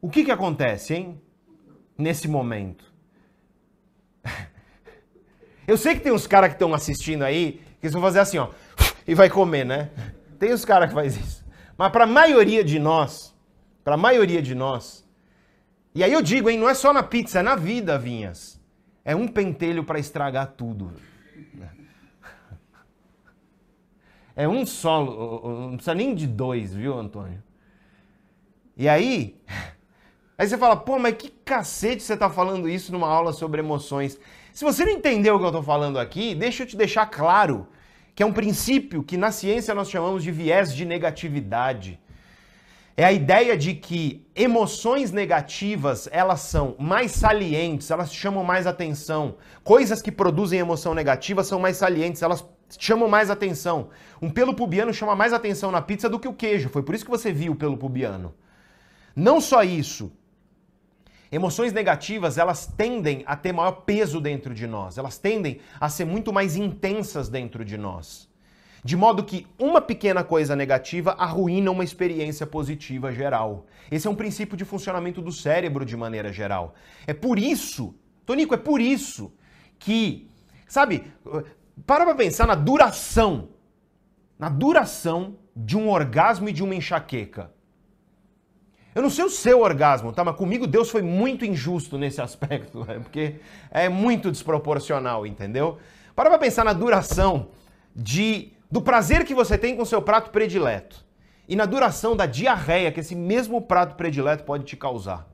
O que que acontece, hein? Nesse momento. Eu sei que tem uns caras que estão assistindo aí que vão fazer assim, ó, e vai comer, né? Tem os caras que faz isso. Mas para a maioria de nós, para a maioria de nós, e aí eu digo, hein, não é só na pizza, é na vida, Vinhas. É um pentelho para estragar tudo. É um solo, não precisa nem de dois, viu, Antônio? E aí, aí você fala, pô, mas que cacete você tá falando isso numa aula sobre emoções? Se você não entendeu o que eu tô falando aqui, deixa eu te deixar claro que é um princípio que na ciência nós chamamos de viés de negatividade. É a ideia de que emoções negativas, elas são mais salientes, elas chamam mais atenção. Coisas que produzem emoção negativa são mais salientes, elas chamam mais atenção. Um pelo pubiano chama mais atenção na pizza do que o queijo. Foi por isso que você viu o pelo pubiano. Não só isso. Emoções negativas, elas tendem a ter maior peso dentro de nós. Elas tendem a ser muito mais intensas dentro de nós. De modo que uma pequena coisa negativa arruína uma experiência positiva geral. Esse é um princípio de funcionamento do cérebro de maneira geral. É por isso, Tonico, é por isso que, sabe, para pra pensar na duração, na duração de um orgasmo e de uma enxaqueca. Eu não sei o seu orgasmo, tá? Mas comigo Deus foi muito injusto nesse aspecto, né? porque é muito desproporcional, entendeu? Para pra pensar na duração de do prazer que você tem com seu prato predileto e na duração da diarreia que esse mesmo prato predileto pode te causar.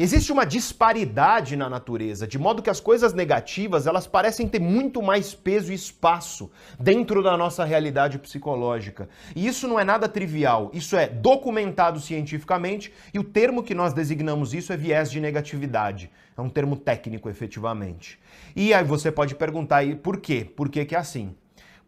Existe uma disparidade na natureza, de modo que as coisas negativas, elas parecem ter muito mais peso e espaço dentro da nossa realidade psicológica. E isso não é nada trivial, isso é documentado cientificamente e o termo que nós designamos isso é viés de negatividade. É um termo técnico, efetivamente. E aí você pode perguntar aí por quê? Por que que é assim?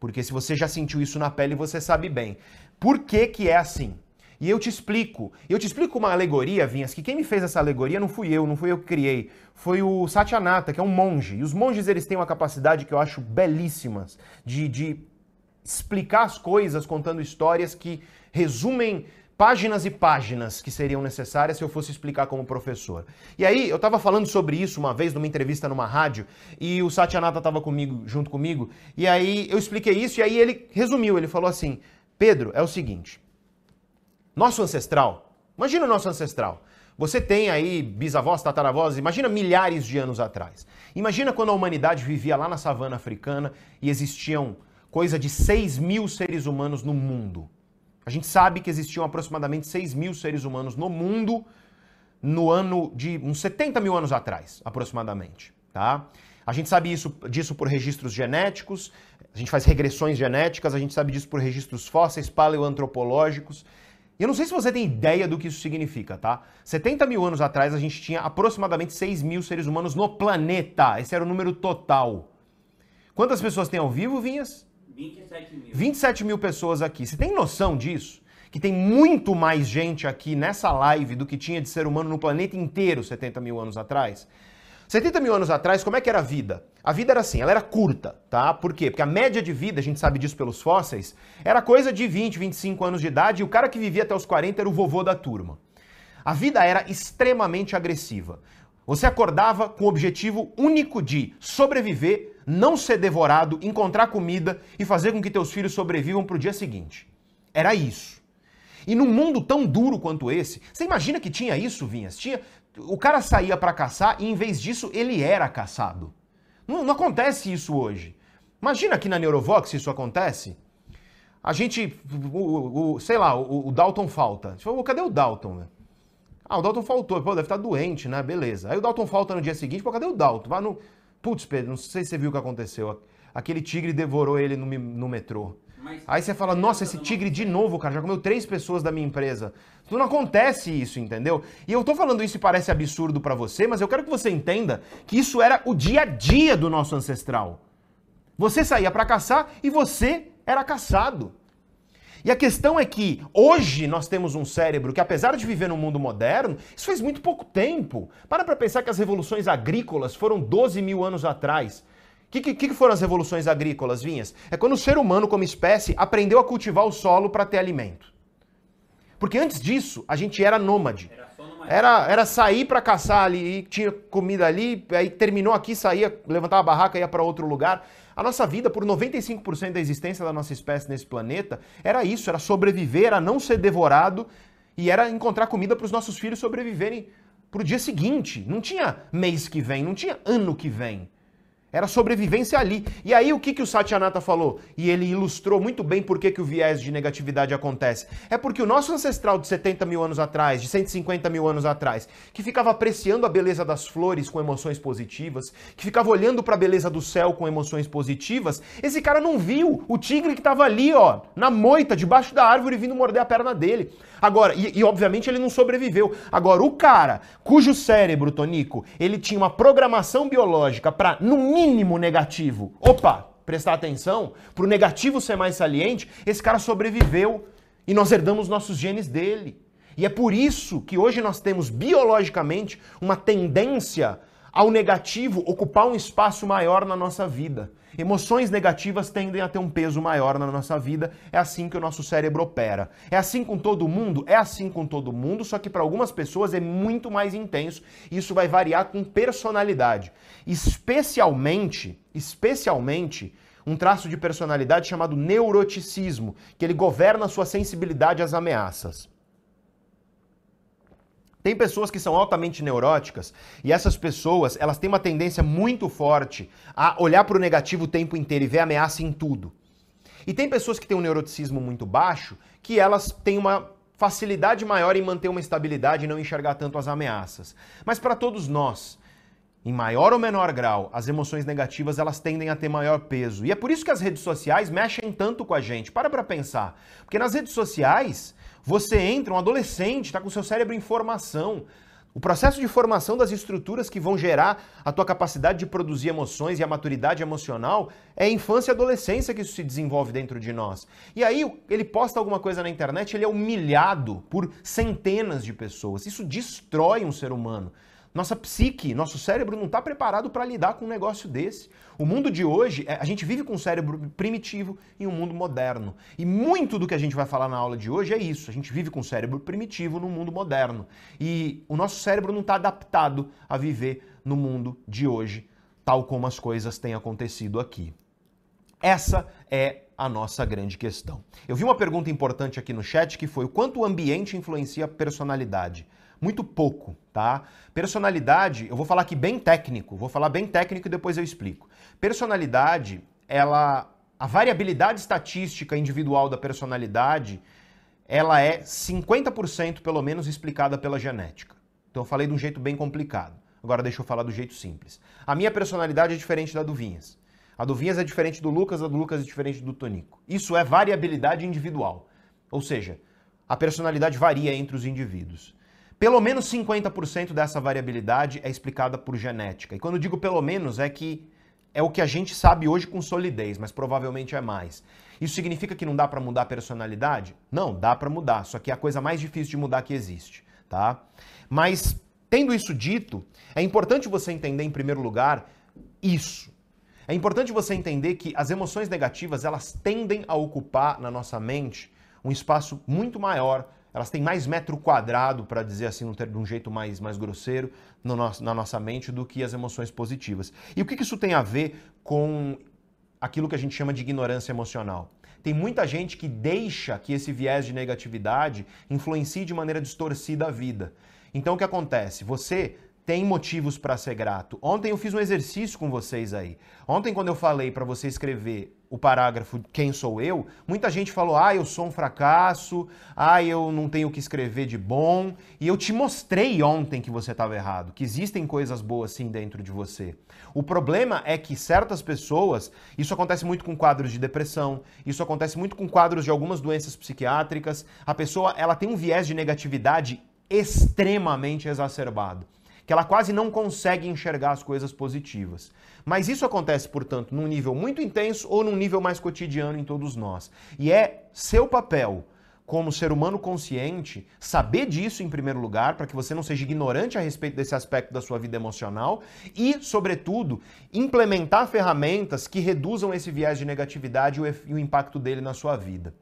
Porque se você já sentiu isso na pele, você sabe bem. Por que que é assim? E eu te explico. Eu te explico uma alegoria, Vinhas, que quem me fez essa alegoria não fui eu, não fui eu que criei. Foi o Satyanata, que é um monge. E os monges, eles têm uma capacidade que eu acho belíssimas de, de explicar as coisas contando histórias que resumem páginas e páginas que seriam necessárias se eu fosse explicar como professor. E aí, eu estava falando sobre isso uma vez numa entrevista numa rádio, e o Satyanata estava comigo, junto comigo, e aí eu expliquei isso, e aí ele resumiu, ele falou assim, Pedro, é o seguinte, nosso ancestral, imagina o nosso ancestral, você tem aí bisavós, tataravós, imagina milhares de anos atrás. Imagina quando a humanidade vivia lá na savana africana e existiam coisa de 6 mil seres humanos no mundo. A gente sabe que existiam aproximadamente 6 mil seres humanos no mundo no ano de uns 70 mil anos atrás, aproximadamente. Tá? A gente sabe isso, disso por registros genéticos, a gente faz regressões genéticas, a gente sabe disso por registros fósseis, paleoantropológicos. E eu não sei se você tem ideia do que isso significa, tá? 70 mil anos atrás a gente tinha aproximadamente 6 mil seres humanos no planeta. Esse era o número total. Quantas pessoas tem ao vivo, Vinhas? 27 mil. 27 mil pessoas aqui. Você tem noção disso? Que tem muito mais gente aqui nessa live do que tinha de ser humano no planeta inteiro 70 mil anos atrás? 70 mil anos atrás, como é que era a vida? A vida era assim, ela era curta, tá? Por quê? Porque a média de vida, a gente sabe disso pelos fósseis, era coisa de 20, 25 anos de idade e o cara que vivia até os 40 era o vovô da turma. A vida era extremamente agressiva. Você acordava com o objetivo único de sobreviver, não ser devorado, encontrar comida e fazer com que teus filhos sobrevivam para o dia seguinte. Era isso. E num mundo tão duro quanto esse, você imagina que tinha isso, Vinhas? Tinha, o cara saía para caçar e em vez disso ele era caçado. Não, não, acontece isso hoje. Imagina aqui na Neurovox isso acontece. A gente, o, o sei lá, o, o, Dalton falta. Você falou, cadê o Dalton? Ah, o Dalton faltou. Pô, deve estar doente, né? Beleza. Aí o Dalton falta no dia seguinte. Pô, cadê o Dalton? Vai no... Putz, Pedro, não sei se você viu o que aconteceu. Aquele tigre devorou ele no, no metrô. Aí você fala, nossa, esse tigre de novo, cara, já comeu três pessoas da minha empresa. Não acontece isso, entendeu? E eu tô falando isso e parece absurdo para você, mas eu quero que você entenda que isso era o dia a dia do nosso ancestral. Você saía para caçar e você era caçado. E a questão é que hoje nós temos um cérebro que, apesar de viver no mundo moderno, isso faz muito pouco tempo. Para para pensar que as revoluções agrícolas foram 12 mil anos atrás. O que, que, que, foram as revoluções agrícolas, Vinhas? É quando o ser humano, como espécie, aprendeu a cultivar o solo para ter alimento. Porque antes disso, a gente era nômade. Era, era sair para caçar ali, tinha comida ali, aí terminou aqui, saía, levantava a barraca, ia para outro lugar. A nossa vida, por 95% da existência da nossa espécie nesse planeta, era isso, era sobreviver, era não ser devorado e era encontrar comida para os nossos filhos sobreviverem para o dia seguinte. Não tinha mês que vem, não tinha ano que vem. Era sobrevivência ali. E aí o que, que o Satyanata falou? E ele ilustrou muito bem por que, que o viés de negatividade acontece. É porque o nosso ancestral de 70 mil anos atrás, de 150 mil anos atrás, que ficava apreciando a beleza das flores com emoções positivas, que ficava olhando para a beleza do céu com emoções positivas, esse cara não viu o tigre que estava ali, ó, na moita, debaixo da árvore, vindo morder a perna dele. Agora, e, e, obviamente ele não sobreviveu. Agora, o cara cujo cérebro, Tonico, ele tinha uma programação biológica para, no mínimo, negativo. Opa, prestar atenção, para o negativo ser mais saliente, esse cara sobreviveu e nós herdamos nossos genes dele. E é por isso que hoje nós temos biologicamente uma tendência ao negativo ocupar um espaço maior na nossa vida. Emoções negativas tendem a ter um peso maior na nossa vida. É assim que o nosso cérebro opera. É assim com todo mundo? É assim com todo mundo, só que para algumas pessoas é muito mais intenso. Isso vai variar com personalidade. Especialmente, especialmente, um traço de personalidade chamado neuroticismo, que ele governa a sua sensibilidade às ameaças. Tem pessoas que são altamente neuróticas e essas pessoas, elas têm uma tendência muito forte a olhar para o negativo o tempo inteiro e ver ameaça em tudo. E tem pessoas que têm um neuroticismo muito baixo que elas têm uma facilidade maior em manter uma estabilidade e não enxergar tanto as ameaças. Mas para todos nós, em maior ou menor grau, as emoções negativas elas tendem a ter maior peso. E é por isso que as redes sociais mexem tanto com a gente. Para para pensar. Porque nas redes sociais, você entra, um adolescente, está com seu cérebro em formação. O processo de formação das estruturas que vão gerar a tua capacidade de produzir emoções e a maturidade emocional é a infância e adolescência que isso se desenvolve dentro de nós. E aí ele posta alguma coisa na internet, ele é humilhado por centenas de pessoas. Isso destrói um ser humano. Nossa psique, nosso cérebro não está preparado para lidar com um negócio desse. O mundo de hoje, é, a gente vive com um cérebro primitivo em um mundo moderno. E muito do que a gente vai falar na aula de hoje é isso. A gente vive com um cérebro primitivo no mundo moderno. E o nosso cérebro não está adaptado a viver no mundo de hoje, tal como as coisas têm acontecido aqui. Essa é a nossa grande questão. Eu vi uma pergunta importante aqui no chat que foi o quanto o ambiente influencia a personalidade. Muito pouco, tá? Personalidade, eu vou falar aqui bem técnico, vou falar bem técnico e depois eu explico. Personalidade, ela a variabilidade estatística individual da personalidade, ela é 50% pelo menos explicada pela genética. Então eu falei de um jeito bem complicado. Agora deixa eu falar do jeito simples. A minha personalidade é diferente da do Vinhas. A do Vinhas é diferente do Lucas, a do Lucas é diferente do Tonico. Isso é variabilidade individual. Ou seja, a personalidade varia entre os indivíduos. Pelo menos 50% dessa variabilidade é explicada por genética. E quando digo pelo menos, é que é o que a gente sabe hoje com solidez, mas provavelmente é mais. Isso significa que não dá para mudar a personalidade? Não, dá para mudar, só que é a coisa mais difícil de mudar que existe, tá? Mas tendo isso dito, é importante você entender em primeiro lugar isso. É importante você entender que as emoções negativas, elas tendem a ocupar na nossa mente um espaço muito maior elas têm mais metro quadrado, para dizer assim, de um jeito mais, mais grosseiro, no nosso, na nossa mente do que as emoções positivas. E o que isso tem a ver com aquilo que a gente chama de ignorância emocional? Tem muita gente que deixa que esse viés de negatividade influencie de maneira distorcida a vida. Então o que acontece? Você tem motivos para ser grato. Ontem eu fiz um exercício com vocês aí. Ontem, quando eu falei para você escrever o parágrafo Quem sou eu, muita gente falou: ah, eu sou um fracasso, ah, eu não tenho o que escrever de bom. E eu te mostrei ontem que você estava errado, que existem coisas boas sim dentro de você. O problema é que certas pessoas, isso acontece muito com quadros de depressão, isso acontece muito com quadros de algumas doenças psiquiátricas. A pessoa ela tem um viés de negatividade extremamente exacerbado que ela quase não consegue enxergar as coisas positivas. Mas isso acontece, portanto, num nível muito intenso ou num nível mais cotidiano em todos nós. E é seu papel como ser humano consciente, saber disso em primeiro lugar, para que você não seja ignorante a respeito desse aspecto da sua vida emocional e, sobretudo, implementar ferramentas que reduzam esse viés de negatividade e o impacto dele na sua vida.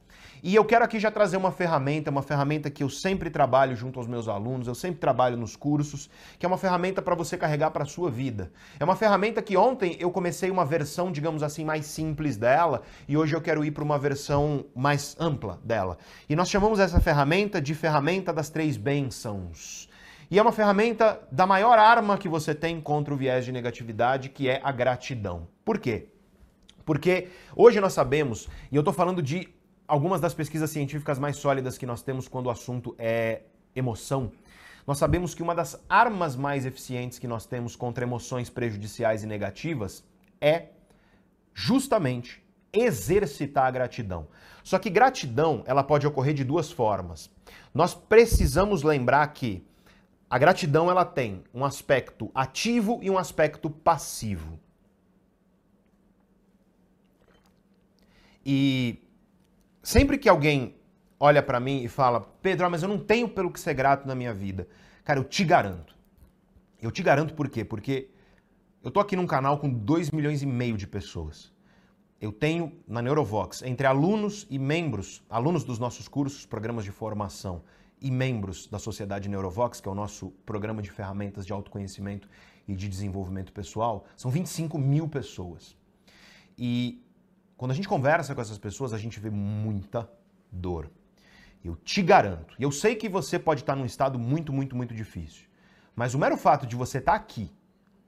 E eu quero aqui já trazer uma ferramenta, uma ferramenta que eu sempre trabalho junto aos meus alunos, eu sempre trabalho nos cursos, que é uma ferramenta para você carregar para a sua vida. É uma ferramenta que ontem eu comecei uma versão, digamos assim, mais simples dela, e hoje eu quero ir para uma versão mais ampla dela. E nós chamamos essa ferramenta de ferramenta das três bênçãos. E é uma ferramenta da maior arma que você tem contra o viés de negatividade, que é a gratidão. Por quê? Porque hoje nós sabemos, e eu estou falando de algumas das pesquisas científicas mais sólidas que nós temos quando o assunto é emoção, nós sabemos que uma das armas mais eficientes que nós temos contra emoções prejudiciais e negativas é justamente exercitar a gratidão. Só que gratidão, ela pode ocorrer de duas formas. Nós precisamos lembrar que a gratidão ela tem um aspecto ativo e um aspecto passivo. E Sempre que alguém olha para mim e fala, Pedro, mas eu não tenho pelo que ser grato na minha vida. Cara, eu te garanto. Eu te garanto por quê? Porque eu tô aqui num canal com 2 milhões e meio de pessoas. Eu tenho na Neurovox, entre alunos e membros, alunos dos nossos cursos, programas de formação e membros da Sociedade Neurovox, que é o nosso programa de ferramentas de autoconhecimento e de desenvolvimento pessoal, são 25 mil pessoas. E quando a gente conversa com essas pessoas, a gente vê muita dor. Eu te garanto. E eu sei que você pode estar num estado muito, muito, muito difícil. Mas o mero fato de você estar aqui,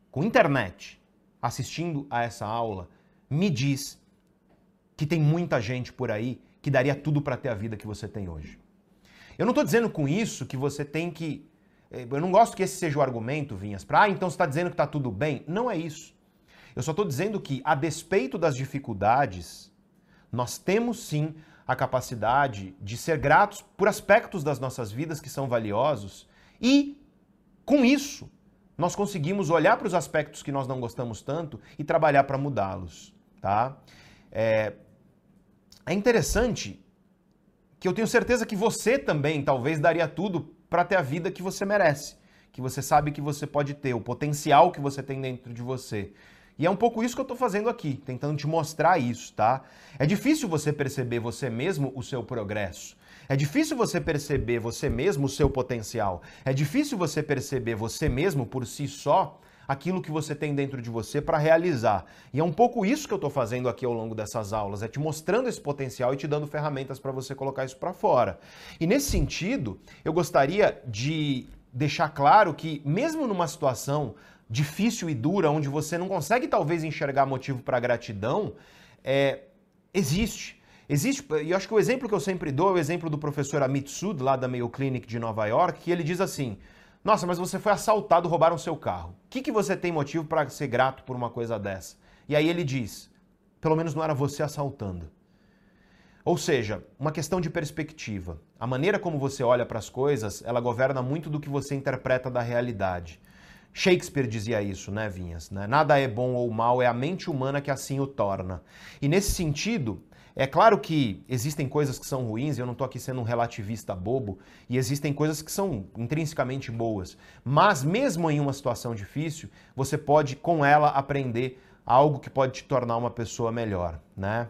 com internet, assistindo a essa aula, me diz que tem muita gente por aí que daria tudo para ter a vida que você tem hoje. Eu não estou dizendo com isso que você tem que. Eh, eu não gosto que esse seja o argumento, Vinhas, para, ah, então você está dizendo que está tudo bem. Não é isso. Eu só estou dizendo que, a despeito das dificuldades, nós temos sim a capacidade de ser gratos por aspectos das nossas vidas que são valiosos e, com isso, nós conseguimos olhar para os aspectos que nós não gostamos tanto e trabalhar para mudá-los, tá? É, é interessante que eu tenho certeza que você também talvez daria tudo para ter a vida que você merece, que você sabe que você pode ter, o potencial que você tem dentro de você. E é um pouco isso que eu estou fazendo aqui, tentando te mostrar isso, tá? É difícil você perceber você mesmo o seu progresso. É difícil você perceber você mesmo o seu potencial. É difícil você perceber você mesmo por si só aquilo que você tem dentro de você para realizar. E é um pouco isso que eu estou fazendo aqui ao longo dessas aulas, é te mostrando esse potencial e te dando ferramentas para você colocar isso para fora. E nesse sentido, eu gostaria de deixar claro que mesmo numa situação difícil e dura, onde você não consegue talvez enxergar motivo para gratidão, é, existe. Existe, e acho que o exemplo que eu sempre dou é o exemplo do professor Amit Sud, lá da Mayo Clinic de Nova York, que ele diz assim: Nossa, mas você foi assaltado, roubaram seu carro. O que, que você tem motivo para ser grato por uma coisa dessa? E aí ele diz: Pelo menos não era você assaltando. Ou seja, uma questão de perspectiva. A maneira como você olha para as coisas, ela governa muito do que você interpreta da realidade. Shakespeare dizia isso, né, Vinhas? Né? Nada é bom ou mal, é a mente humana que assim o torna. E nesse sentido, é claro que existem coisas que são ruins, eu não estou aqui sendo um relativista bobo, e existem coisas que são intrinsecamente boas. Mas mesmo em uma situação difícil, você pode com ela aprender algo que pode te tornar uma pessoa melhor, né?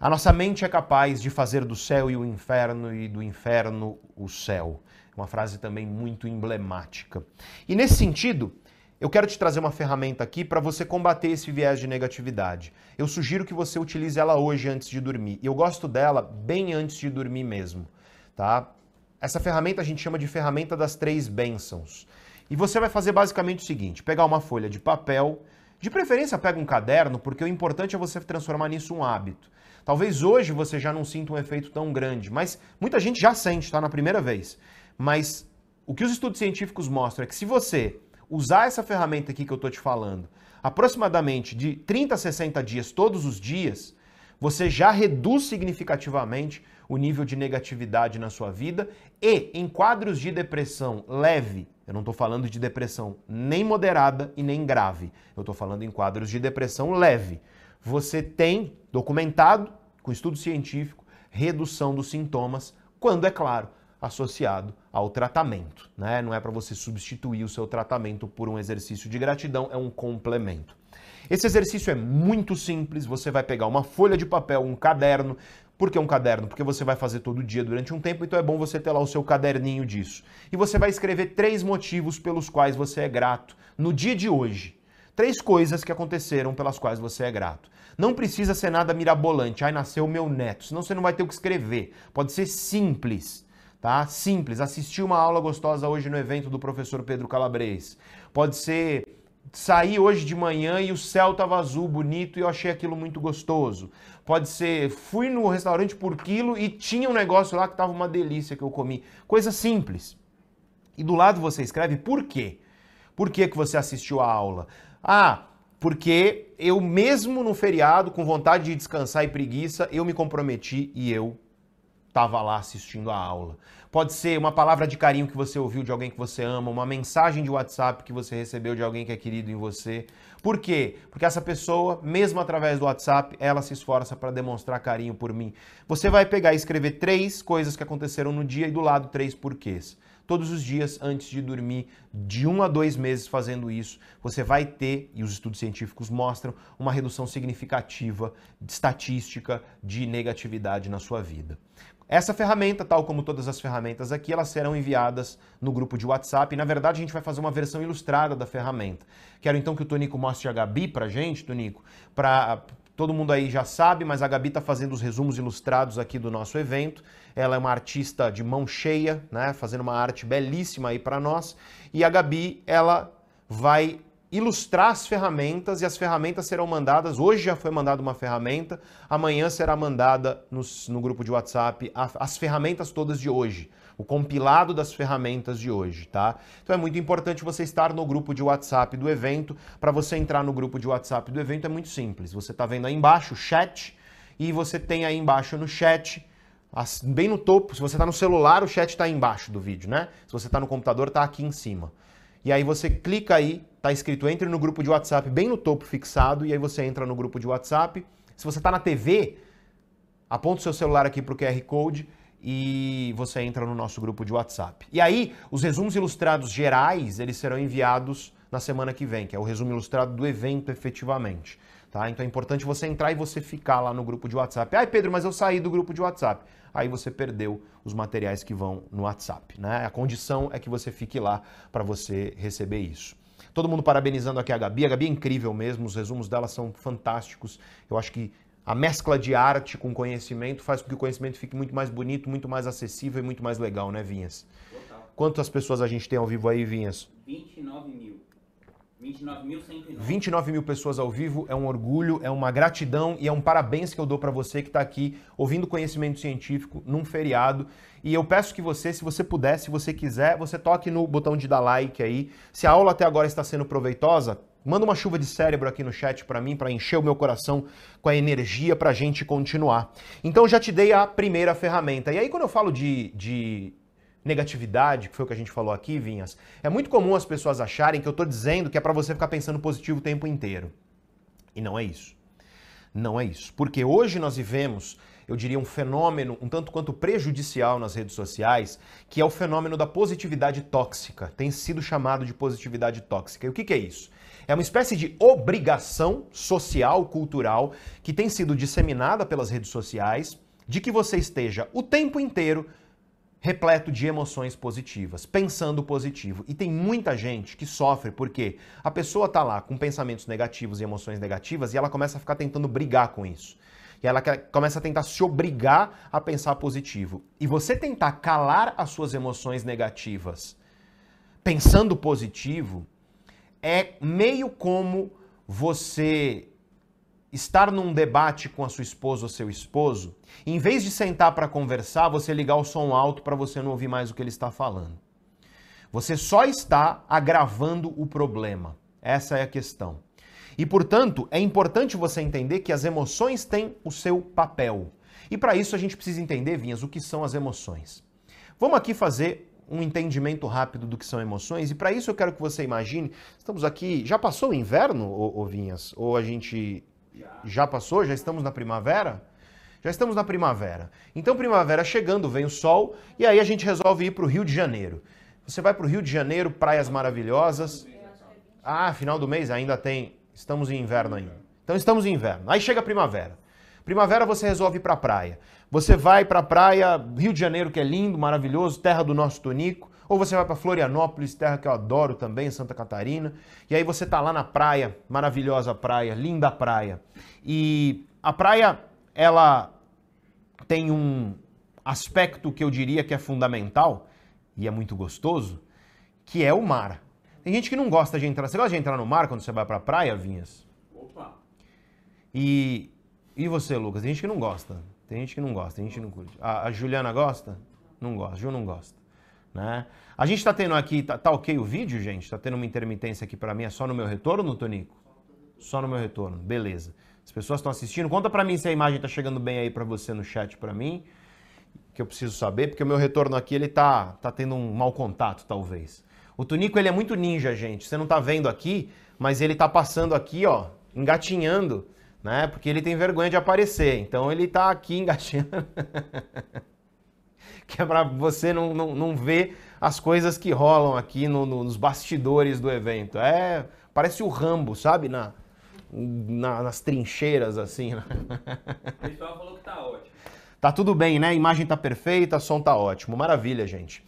A nossa mente é capaz de fazer do céu e o inferno e do inferno o céu. Uma frase também muito emblemática. E nesse sentido, eu quero te trazer uma ferramenta aqui para você combater esse viés de negatividade. Eu sugiro que você utilize ela hoje antes de dormir. E eu gosto dela bem antes de dormir mesmo, tá? Essa ferramenta a gente chama de ferramenta das três bênçãos. E você vai fazer basicamente o seguinte: pegar uma folha de papel, de preferência pega um caderno, porque o importante é você transformar nisso um hábito. Talvez hoje você já não sinta um efeito tão grande, mas muita gente já sente, tá? Na primeira vez. Mas o que os estudos científicos mostram é que se você usar essa ferramenta aqui que eu estou te falando, aproximadamente de 30 a 60 dias todos os dias, você já reduz significativamente o nível de negatividade na sua vida e em quadros de depressão leve, eu não estou falando de depressão nem moderada e nem grave, eu estou falando em quadros de depressão leve. Você tem documentado com estudo científico redução dos sintomas, quando é claro, associado ao tratamento. Né? Não é para você substituir o seu tratamento por um exercício de gratidão, é um complemento. Esse exercício é muito simples, você vai pegar uma folha de papel, um caderno. Por que um caderno? Porque você vai fazer todo dia durante um tempo, então é bom você ter lá o seu caderninho disso. E você vai escrever três motivos pelos quais você é grato no dia de hoje. Três coisas que aconteceram pelas quais você é grato. Não precisa ser nada mirabolante. Ai, nasceu meu neto. Senão você não vai ter o que escrever. Pode ser simples tá? Simples, assistir uma aula gostosa hoje no evento do professor Pedro Calabres. Pode ser sair hoje de manhã e o céu estava azul, bonito e eu achei aquilo muito gostoso. Pode ser, fui no restaurante por quilo e tinha um negócio lá que estava uma delícia que eu comi. Coisa simples. E do lado você escreve por quê? Por que, que você assistiu a aula? Ah, porque eu mesmo no feriado, com vontade de descansar e preguiça, eu me comprometi e eu estava lá assistindo a aula. Pode ser uma palavra de carinho que você ouviu de alguém que você ama, uma mensagem de WhatsApp que você recebeu de alguém que é querido em você. Por quê? Porque essa pessoa, mesmo através do WhatsApp, ela se esforça para demonstrar carinho por mim. Você vai pegar e escrever três coisas que aconteceram no dia e do lado três porquês todos os dias antes de dormir, de um a dois meses fazendo isso, você vai ter, e os estudos científicos mostram, uma redução significativa de estatística de negatividade na sua vida. Essa ferramenta, tal como todas as ferramentas aqui, elas serão enviadas no grupo de WhatsApp. E, na verdade, a gente vai fazer uma versão ilustrada da ferramenta. Quero então que o Tonico mostre a Gabi pra gente, Tonico, para Todo mundo aí já sabe, mas a Gabi está fazendo os resumos ilustrados aqui do nosso evento. Ela é uma artista de mão cheia, né, fazendo uma arte belíssima aí para nós. E a Gabi, ela vai ilustrar as ferramentas e as ferramentas serão mandadas. Hoje já foi mandada uma ferramenta, amanhã será mandada no, no grupo de WhatsApp as ferramentas todas de hoje o compilado das ferramentas de hoje, tá? Então é muito importante você estar no grupo de WhatsApp do evento. Para você entrar no grupo de WhatsApp do evento é muito simples. Você está vendo aí embaixo o chat e você tem aí embaixo no chat bem no topo, se você está no celular, o chat está embaixo do vídeo, né? Se você está no computador, está aqui em cima. E aí você clica aí, está escrito entre no grupo de WhatsApp, bem no topo fixado, e aí você entra no grupo de WhatsApp. Se você está na TV, aponta o seu celular aqui para o QR Code e você entra no nosso grupo de WhatsApp. E aí, os resumos ilustrados gerais, eles serão enviados na semana que vem, que é o resumo ilustrado do evento efetivamente. Tá? Então é importante você entrar e você ficar lá no grupo de WhatsApp. Ai, Pedro, mas eu saí do grupo de WhatsApp. Aí você perdeu os materiais que vão no WhatsApp. Né? A condição é que você fique lá para você receber isso. Todo mundo parabenizando aqui a Gabi. A Gabi é incrível mesmo, os resumos dela são fantásticos. Eu acho que a mescla de arte com conhecimento faz com que o conhecimento fique muito mais bonito, muito mais acessível e muito mais legal, né, Vinhas? Total. Quantas pessoas a gente tem ao vivo aí, Vinhas? 29 mil. 29.109. 29 mil pessoas ao vivo é um orgulho, é uma gratidão e é um parabéns que eu dou para você que está aqui ouvindo conhecimento científico num feriado. E eu peço que você, se você puder, se você quiser, você toque no botão de dar like aí. Se a aula até agora está sendo proveitosa, manda uma chuva de cérebro aqui no chat para mim, para encher o meu coração com a energia para a gente continuar. Então já te dei a primeira ferramenta. E aí quando eu falo de, de negatividade, que foi o que a gente falou aqui, Vinhas, é muito comum as pessoas acharem que eu estou dizendo que é para você ficar pensando positivo o tempo inteiro. E não é isso. Não é isso. Porque hoje nós vivemos, eu diria, um fenômeno um tanto quanto prejudicial nas redes sociais, que é o fenômeno da positividade tóxica. Tem sido chamado de positividade tóxica. E o que, que é isso? É uma espécie de obrigação social, cultural, que tem sido disseminada pelas redes sociais, de que você esteja o tempo inteiro repleto de emoções positivas, pensando positivo. E tem muita gente que sofre porque a pessoa tá lá com pensamentos negativos e emoções negativas e ela começa a ficar tentando brigar com isso. E ela começa a tentar se obrigar a pensar positivo. E você tentar calar as suas emoções negativas pensando positivo é meio como você estar num debate com a sua esposa ou seu esposo, em vez de sentar para conversar, você ligar o som alto para você não ouvir mais o que ele está falando. Você só está agravando o problema. Essa é a questão. E, portanto, é importante você entender que as emoções têm o seu papel. E para isso a gente precisa entender, Vinhas, o que são as emoções. Vamos aqui fazer um entendimento rápido do que são emoções, e para isso eu quero que você imagine, estamos aqui, já passou o inverno, ô, ô Vinhas? Ou a gente já passou? Já estamos na primavera? Já estamos na primavera. Então, primavera chegando, vem o sol, e aí a gente resolve ir para o Rio de Janeiro. Você vai para o Rio de Janeiro, praias maravilhosas. Ah, final do mês ainda tem. Estamos em inverno ainda. Então, estamos em inverno. Aí chega a primavera. Primavera você resolve ir para a praia. Você vai para a praia, Rio de Janeiro, que é lindo, maravilhoso, terra do nosso Tonico. Ou você vai para Florianópolis, terra que eu adoro também, Santa Catarina. E aí você tá lá na praia, maravilhosa praia, linda praia. E a praia, ela tem um aspecto que eu diria que é fundamental e é muito gostoso, que é o mar. Tem gente que não gosta de entrar. Você gosta de entrar no mar quando você vai para a praia, Vinhas? Opa! E, e você, Lucas? Tem gente que não gosta. Tem gente que não gosta, tem gente que não curte. A, a Juliana gosta? Não gosta. Ju não gosta. Né? A gente está tendo aqui, tá, tá, ok o vídeo, gente? Está tendo uma intermitência aqui para mim, é só no meu retorno, Tonico? Só no meu retorno, beleza. As pessoas estão assistindo, conta para mim se a imagem está chegando bem aí para você no chat para mim, que eu preciso saber, porque o meu retorno aqui ele tá, tá tendo um mau contato, talvez. O Tonico ele é muito ninja, gente. Você não está vendo aqui, mas ele está passando aqui, ó, engatinhando, né? Porque ele tem vergonha de aparecer. Então ele está aqui engatinhando. que é para você não, não, não ver as coisas que rolam aqui no, no, nos bastidores do evento. É, parece o Rambo, sabe? Na, na nas trincheiras, assim. Né? O pessoal falou que tá ótimo. Tá tudo bem, né? A imagem tá perfeita, som tá ótimo. Maravilha, gente.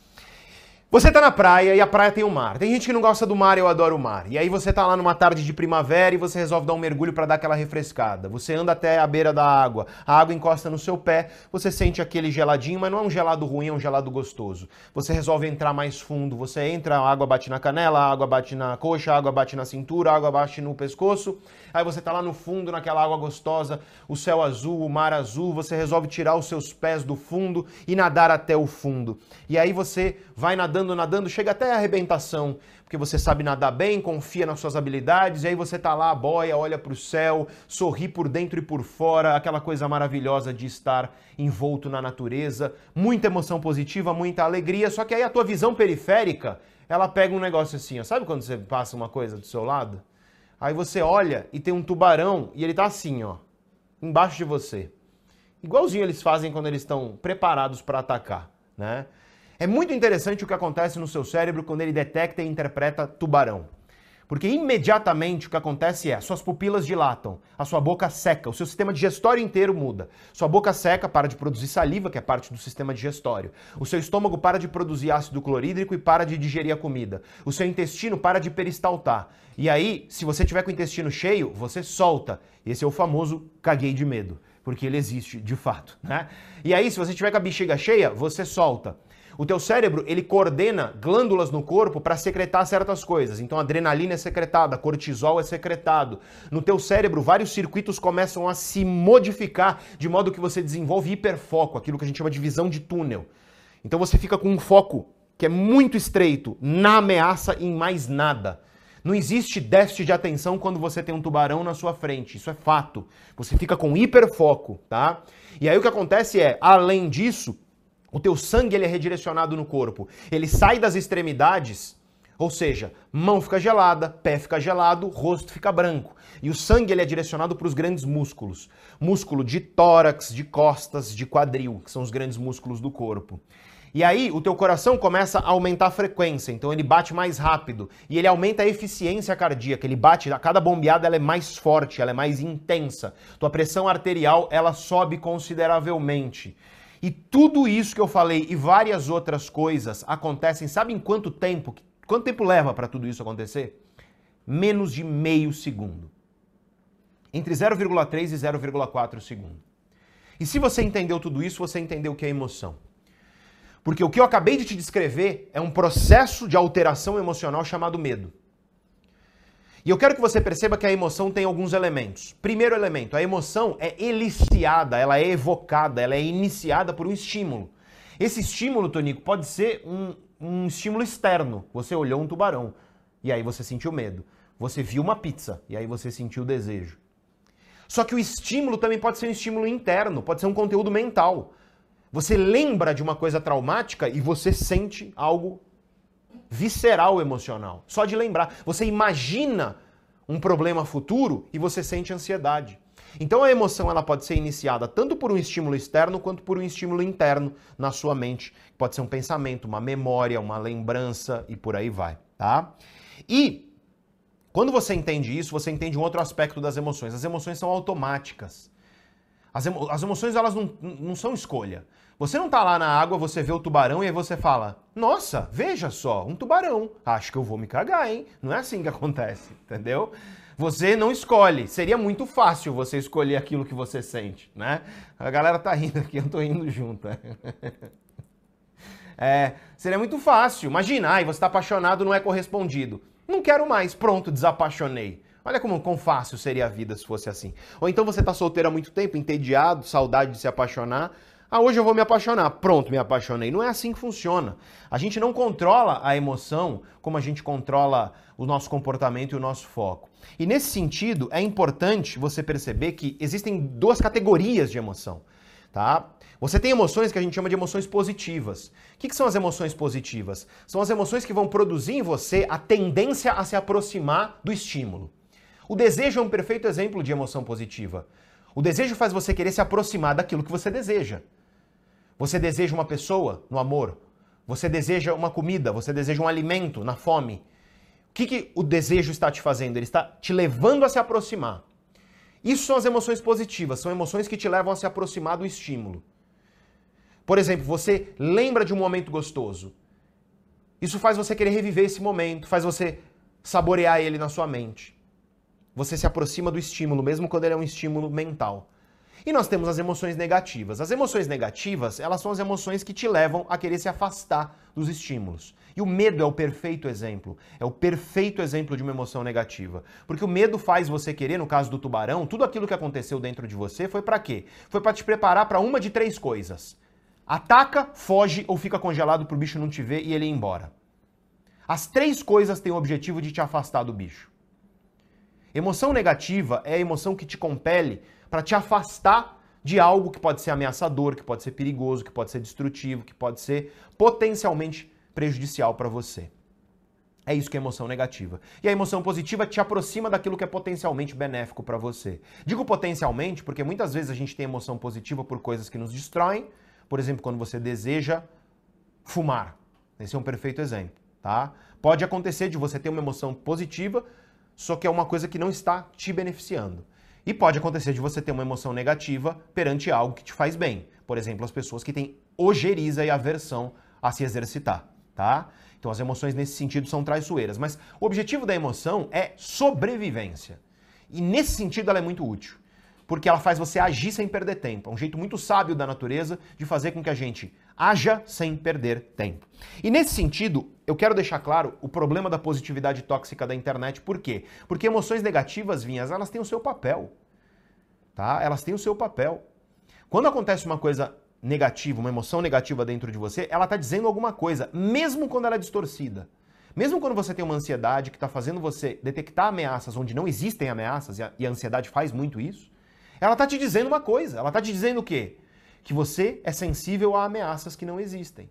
Você tá na praia e a praia tem o mar. Tem gente que não gosta do mar, eu adoro o mar. E aí você tá lá numa tarde de primavera e você resolve dar um mergulho para dar aquela refrescada. Você anda até a beira da água, a água encosta no seu pé, você sente aquele geladinho, mas não é um gelado ruim, é um gelado gostoso. Você resolve entrar mais fundo, você entra, a água bate na canela, a água bate na coxa, a água bate na cintura, a água bate no pescoço. Aí você tá lá no fundo, naquela água gostosa, o céu azul, o mar azul, você resolve tirar os seus pés do fundo e nadar até o fundo. E aí você vai nadando, nadando, chega até a arrebentação, porque você sabe nadar bem, confia nas suas habilidades, e aí você tá lá, boia, olha para o céu, sorri por dentro e por fora, aquela coisa maravilhosa de estar envolto na natureza, muita emoção positiva, muita alegria, só que aí a tua visão periférica, ela pega um negócio assim, ó, sabe quando você passa uma coisa do seu lado? Aí você olha e tem um tubarão e ele tá assim, ó, embaixo de você. Igualzinho eles fazem quando eles estão preparados para atacar, né? É muito interessante o que acontece no seu cérebro quando ele detecta e interpreta tubarão. Porque imediatamente o que acontece é, suas pupilas dilatam, a sua boca seca, o seu sistema digestório inteiro muda. Sua boca seca, para de produzir saliva, que é parte do sistema digestório. O seu estômago para de produzir ácido clorídrico e para de digerir a comida. O seu intestino para de peristaltar. E aí, se você tiver com o intestino cheio, você solta. Esse é o famoso caguei de medo, porque ele existe de fato, né? E aí, se você tiver com a bexiga cheia, você solta. O teu cérebro, ele coordena glândulas no corpo para secretar certas coisas. Então, adrenalina é secretada, cortisol é secretado. No teu cérebro, vários circuitos começam a se modificar de modo que você desenvolve hiperfoco, aquilo que a gente chama de visão de túnel. Então, você fica com um foco que é muito estreito na ameaça e em mais nada. Não existe déficit de atenção quando você tem um tubarão na sua frente. Isso é fato. Você fica com hiperfoco, tá? E aí o que acontece é, além disso, o teu sangue ele é redirecionado no corpo. Ele sai das extremidades, ou seja, mão fica gelada, pé fica gelado, rosto fica branco. E o sangue ele é direcionado para os grandes músculos. Músculo de tórax, de costas, de quadril, que são os grandes músculos do corpo. E aí o teu coração começa a aumentar a frequência, então ele bate mais rápido e ele aumenta a eficiência cardíaca, ele bate, a cada bombeada ela é mais forte, ela é mais intensa. Tua pressão arterial ela sobe consideravelmente. E tudo isso que eu falei e várias outras coisas acontecem, sabe em quanto tempo? Quanto tempo leva para tudo isso acontecer? Menos de meio segundo. Entre 0,3 e 0,4 segundo. E se você entendeu tudo isso, você entendeu o que é emoção. Porque o que eu acabei de te descrever é um processo de alteração emocional chamado medo. E eu quero que você perceba que a emoção tem alguns elementos. Primeiro elemento, a emoção é eliciada, ela é evocada, ela é iniciada por um estímulo. Esse estímulo, Tonico, pode ser um, um estímulo externo. Você olhou um tubarão e aí você sentiu medo. Você viu uma pizza e aí você sentiu desejo. Só que o estímulo também pode ser um estímulo interno, pode ser um conteúdo mental. Você lembra de uma coisa traumática e você sente algo visceral emocional. Só de lembrar. Você imagina um problema futuro e você sente ansiedade. Então a emoção ela pode ser iniciada tanto por um estímulo externo quanto por um estímulo interno na sua mente. Pode ser um pensamento, uma memória, uma lembrança e por aí vai, tá? E quando você entende isso, você entende um outro aspecto das emoções. As emoções são automáticas. As, emo as emoções elas não, não são escolha. Você não tá lá na água, você vê o tubarão e aí você fala: Nossa, veja só, um tubarão. Acho que eu vou me cagar, hein? Não é assim que acontece, entendeu? Você não escolhe. Seria muito fácil você escolher aquilo que você sente, né? A galera tá rindo aqui, eu tô indo junto. Né? É, seria muito fácil. Imagina, ai, você tá apaixonado, não é correspondido. Não quero mais, pronto, desapaixonei. Olha como quão fácil seria a vida se fosse assim. Ou então você tá solteiro há muito tempo, entediado, saudade de se apaixonar. Ah, hoje eu vou me apaixonar. Pronto, me apaixonei. Não é assim que funciona. A gente não controla a emoção como a gente controla o nosso comportamento e o nosso foco. E nesse sentido, é importante você perceber que existem duas categorias de emoção, tá? Você tem emoções que a gente chama de emoções positivas. O que, que são as emoções positivas? São as emoções que vão produzir em você a tendência a se aproximar do estímulo. O desejo é um perfeito exemplo de emoção positiva. O desejo faz você querer se aproximar daquilo que você deseja. Você deseja uma pessoa no amor? Você deseja uma comida? Você deseja um alimento na fome? O que, que o desejo está te fazendo? Ele está te levando a se aproximar. Isso são as emoções positivas, são emoções que te levam a se aproximar do estímulo. Por exemplo, você lembra de um momento gostoso. Isso faz você querer reviver esse momento, faz você saborear ele na sua mente. Você se aproxima do estímulo, mesmo quando ele é um estímulo mental. E nós temos as emoções negativas. As emoções negativas, elas são as emoções que te levam a querer se afastar dos estímulos. E o medo é o perfeito exemplo. É o perfeito exemplo de uma emoção negativa. Porque o medo faz você querer, no caso do tubarão, tudo aquilo que aconteceu dentro de você foi para quê? Foi para te preparar para uma de três coisas. Ataca, foge ou fica congelado pro bicho não te ver e ele ir embora. As três coisas têm o objetivo de te afastar do bicho. Emoção negativa é a emoção que te compele para te afastar de algo que pode ser ameaçador, que pode ser perigoso, que pode ser destrutivo, que pode ser potencialmente prejudicial para você. É isso que é emoção negativa. E a emoção positiva te aproxima daquilo que é potencialmente benéfico para você. Digo potencialmente porque muitas vezes a gente tem emoção positiva por coisas que nos destroem. Por exemplo, quando você deseja fumar. Esse é um perfeito exemplo, tá? Pode acontecer de você ter uma emoção positiva, só que é uma coisa que não está te beneficiando. E pode acontecer de você ter uma emoção negativa perante algo que te faz bem. Por exemplo, as pessoas que têm ojeriza e aversão a se exercitar, tá? Então as emoções nesse sentido são traiçoeiras, mas o objetivo da emoção é sobrevivência. E nesse sentido ela é muito útil, porque ela faz você agir sem perder tempo. É um jeito muito sábio da natureza de fazer com que a gente haja sem perder tempo. E nesse sentido, eu quero deixar claro o problema da positividade tóxica da internet. Por quê? Porque emoções negativas, vinhas, elas têm o seu papel. Tá? Elas têm o seu papel. Quando acontece uma coisa negativa, uma emoção negativa dentro de você, ela está dizendo alguma coisa, mesmo quando ela é distorcida. Mesmo quando você tem uma ansiedade que está fazendo você detectar ameaças onde não existem ameaças, e a, e a ansiedade faz muito isso, ela está te dizendo uma coisa. Ela está te dizendo o quê? Que você é sensível a ameaças que não existem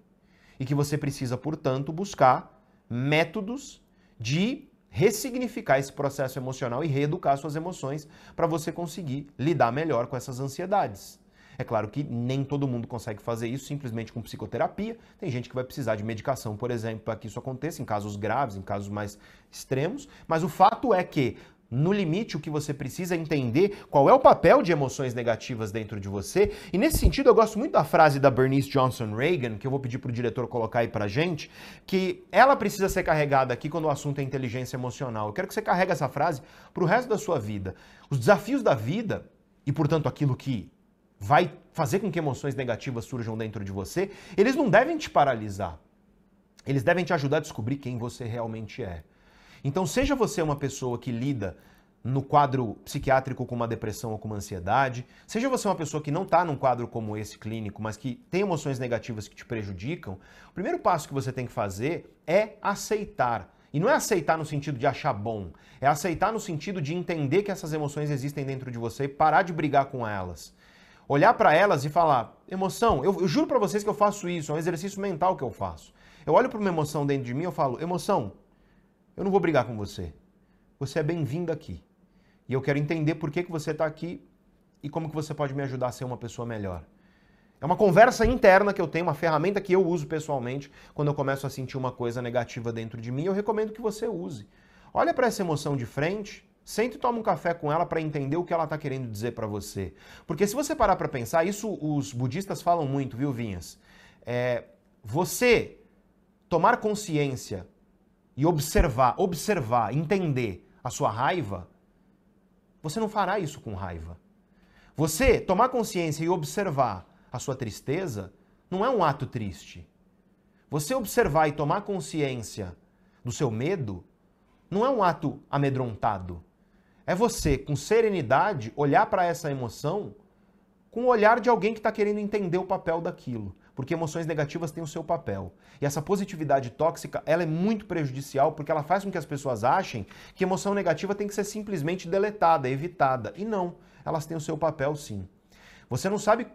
e que você precisa, portanto, buscar métodos de ressignificar esse processo emocional e reeducar suas emoções para você conseguir lidar melhor com essas ansiedades. É claro que nem todo mundo consegue fazer isso simplesmente com psicoterapia. Tem gente que vai precisar de medicação, por exemplo, para que isso aconteça, em casos graves, em casos mais extremos. Mas o fato é que no limite, o que você precisa é entender qual é o papel de emoções negativas dentro de você. E nesse sentido, eu gosto muito da frase da Bernice Johnson Reagan, que eu vou pedir para o diretor colocar aí para gente, que ela precisa ser carregada aqui quando o assunto é inteligência emocional. Eu quero que você carregue essa frase para o resto da sua vida. Os desafios da vida, e portanto aquilo que vai fazer com que emoções negativas surjam dentro de você, eles não devem te paralisar. Eles devem te ajudar a descobrir quem você realmente é. Então, seja você uma pessoa que lida no quadro psiquiátrico com uma depressão ou com uma ansiedade, seja você uma pessoa que não está num quadro como esse clínico, mas que tem emoções negativas que te prejudicam, o primeiro passo que você tem que fazer é aceitar. E não é aceitar no sentido de achar bom, é aceitar no sentido de entender que essas emoções existem dentro de você e parar de brigar com elas. Olhar para elas e falar: emoção, eu, eu juro para vocês que eu faço isso, é um exercício mental que eu faço. Eu olho para uma emoção dentro de mim e falo: emoção, eu não vou brigar com você. Você é bem-vindo aqui. E eu quero entender por que, que você está aqui e como que você pode me ajudar a ser uma pessoa melhor. É uma conversa interna que eu tenho, uma ferramenta que eu uso pessoalmente quando eu começo a sentir uma coisa negativa dentro de mim. Eu recomendo que você use. Olha para essa emoção de frente, sente e toma um café com ela para entender o que ela está querendo dizer para você. Porque se você parar para pensar, isso os budistas falam muito, viu, Vinhas? É, você tomar consciência e observar, observar, entender a sua raiva, você não fará isso com raiva. Você tomar consciência e observar a sua tristeza não é um ato triste. Você observar e tomar consciência do seu medo não é um ato amedrontado. É você, com serenidade, olhar para essa emoção com o olhar de alguém que está querendo entender o papel daquilo porque emoções negativas têm o seu papel. E essa positividade tóxica, ela é muito prejudicial porque ela faz com que as pessoas achem que emoção negativa tem que ser simplesmente deletada, evitada. E não, elas têm o seu papel sim. Você não sabe